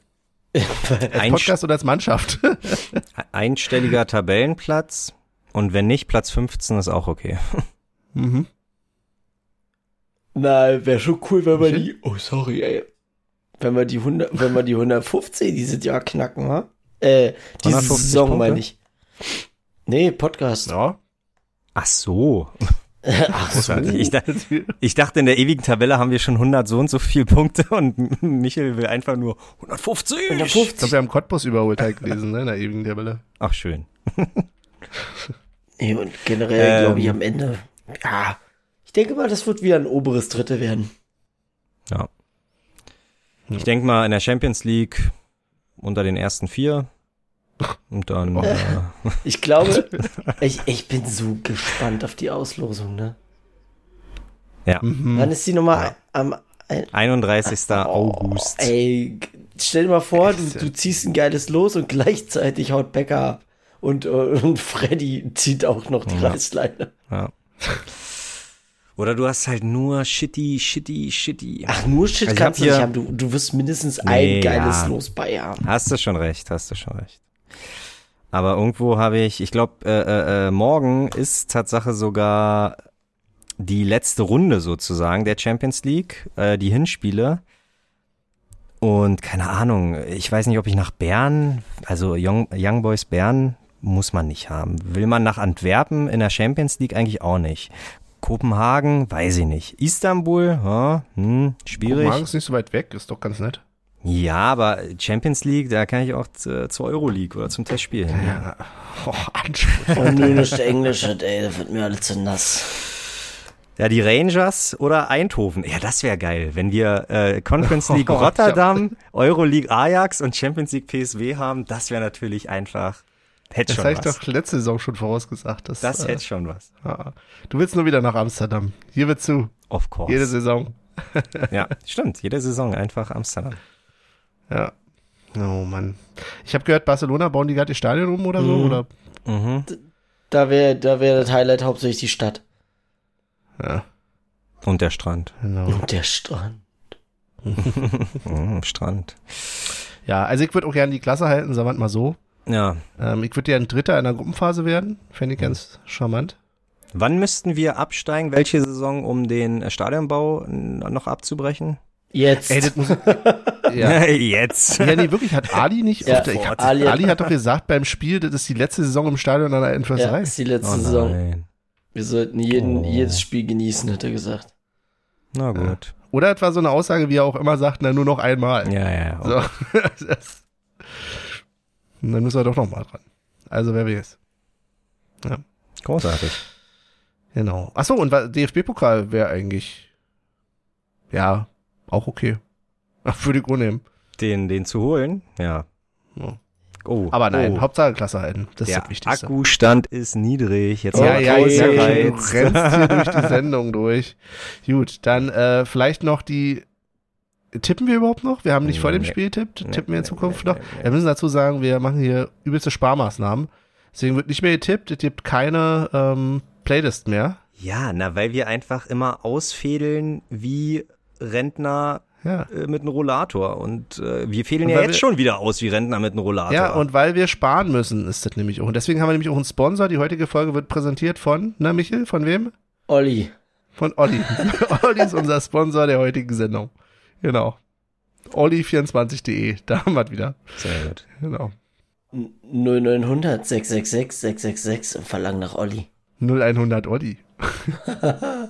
<laughs> Als Podcast oder als Mannschaft? <laughs> einstelliger Tabellenplatz und wenn nicht, Platz 15 ist auch okay. <laughs> mhm. Na, wäre schon cool, wenn wir die, oh sorry, ey. Wenn wir die 100, wenn wir die 150 dieses Jahr knacken, ha? Äh, diese 150 Saison Punkte? meine ich. Nee, Podcast. Ja. Ach so. <laughs> Ach so. Ich, da, ich dachte, in der ewigen Tabelle haben wir schon 100 so und so viele Punkte <laughs> und Michel will einfach nur 150. Ich glaube, 150. wir haben Cottbus überholt halt gelesen, ne, in der ewigen Tabelle. Ach, schön. <laughs> Nee, und generell Ähm. glaube ich am Ende, ja, ich denke mal, das wird wieder ein oberes Dritte werden. Ja. Ich denke mal, in der Champions League unter den ersten vier. Und dann. Äh, Ich glaube, <laughs> ich, ich bin so gespannt auf die Auslosung, ne? ja. Mhm. Wann ist die Nummer am, ein, 31. August. Oh, ey, stell dir mal vor, du, du ziehst ein geiles Los und gleichzeitig haut Becker ab. Und, äh, und Freddy zieht auch noch die Ja. Reißleine. Ja. Oder du hast halt nur shitty, shitty, shitty. Ach, nur Shit Also ich kannst du nicht haben. Du, du wirst mindestens Nee, ein geiles ja. Los bei haben. Hast du schon recht, hast du schon recht. Aber irgendwo habe ich, ich glaube, äh, äh, äh, morgen ist Tatsache sogar die letzte Runde sozusagen der Champions League, äh, die Hinspiele. Und keine Ahnung, ich weiß nicht, ob ich nach Bern, also Young, Young Boys Bern muss man nicht haben. Will man nach Antwerpen in der Champions League eigentlich auch nicht. Kopenhagen, weiß ich nicht. Istanbul, ja, hm, schwierig. Kopenhagen ist nicht so weit weg, ist doch ganz nett. Ja, aber Champions League, da kann ich auch zu- zur Euroleague oder zum Testspiel hin. Ja. Oh, Anspruch. Und nur nicht Englisch, ey, das wird mir alles zu nass. Ja, die Rangers oder Eindhoven. Ja, das wäre geil, wenn wir äh, Conference League <laughs> Oh, Rotterdam, Euroleague Ajax und Champions League PSW haben. Das wäre natürlich einfach, hätte Das schon habe ich doch letzte Saison schon vorausgesagt. Das, das äh, hätte schon was. ja. Du willst nur wieder nach Amsterdam. Hier wird zu. Of course. Jede Saison. ja, stimmt. Jede Saison einfach Amsterdam. Ja. Oh Mann. Ich habe gehört, Barcelona bauen die gerade ihr Stadion um oder so, Mhm. oder? Mhm. Da wäre da wär das Highlight hauptsächlich die Stadt. Ja, Und der Strand. genau. Und der Strand. Mhm, <laughs> Strand. Ja, also ich würde auch gerne die Klasse halten, sagen wir mal so. Ja. Ähm, ich würde ja ein Dritter in der Gruppenphase werden. Fände ich ganz charmant. Wann müssten wir absteigen? Welche Saison, um den äh, Stadionbau noch abzubrechen? Jetzt. Ey, das muss <laughs> ja. Jetzt. ja, nee, wirklich, hat Ali nicht Ja, ich hab, Ali Ali, hat- doch gesagt beim Spiel, das ist die letzte Saison im Stadion an der ja, Endförsterei. ist die letzte Oh Saison. nein. Wir sollten jeden, Oh. jedes Spiel genießen, hat er gesagt. Na gut. Oder etwa so eine Aussage, wie er auch immer sagt, na, nur noch einmal. Ja, ja, ja. So. Das- <laughs> Und dann müssen wir doch noch mal dran. Also, wer weiß. Großartig. Genau. Achso, und DFB-Pokal wäre eigentlich, ja, auch okay. Würde ich nehmen. Den, den zu holen? Ja. Ja. Oh. Aber nein, oh. Hauptsache Klasse halten. Das ist Der das Wichtigste. Akkustand ist niedrig. Jetzt Ja, wir ja, ja, Pause ja, du rennst hier <laughs> durch die Sendung durch. Gut, dann äh, vielleicht noch die. Tippen wir überhaupt noch? Wir haben nicht vor dem Nee. Spiel getippt. Nee, Tippen wir in nee, Zukunft nee, noch? nee, nee. Wir müssen dazu sagen, wir machen hier übelste Sparmaßnahmen. Deswegen wird nicht mehr getippt. Es gibt keine ähm, Playlist mehr. Ja, na, weil wir einfach immer ausfädeln wie Rentner Ja. äh, mit einem Rollator. Und äh, wir fädeln Und ja jetzt wir- schon wieder aus wie Rentner mit einem Rollator. Ja, und weil wir sparen müssen, ist das nämlich auch. Und deswegen haben wir nämlich auch einen Sponsor. Die heutige Folge wird präsentiert von, na Michel, von wem? Olli. Von Olli. <laughs> Olli ist unser Sponsor der heutigen Sendung. Genau. Olli24.de, da haben wir es wieder. Sehr gut. Genau. 0900 666 666 und verlangen nach Olli. 0100 Olli. <laughs>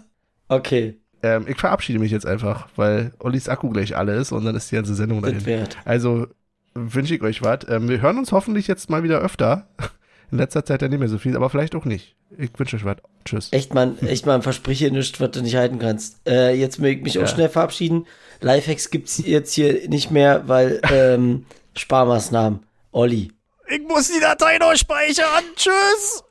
Okay, ähm, ich verabschiede mich jetzt einfach, weil Ollis Akku gleich alle ist und dann ist die ganze Sendung dahin. Wert. Also wünsche ich euch was. Ähm, wir hören uns hoffentlich jetzt mal wieder öfter. <laughs> In letzter Zeit ja nicht mehr so viel, aber vielleicht auch nicht. Ich wünsche euch was. Tschüss. Echt, man, <laughs> echt, man, versprich hier nichts, was du nicht halten kannst. Äh, jetzt möchte ich mich ja. auch schnell verabschieden. Lifehacks gibt's jetzt hier nicht mehr, weil ähm, <laughs> Sparmaßnahmen. Olli. Ich muss die Datei noch speichern. Tschüss.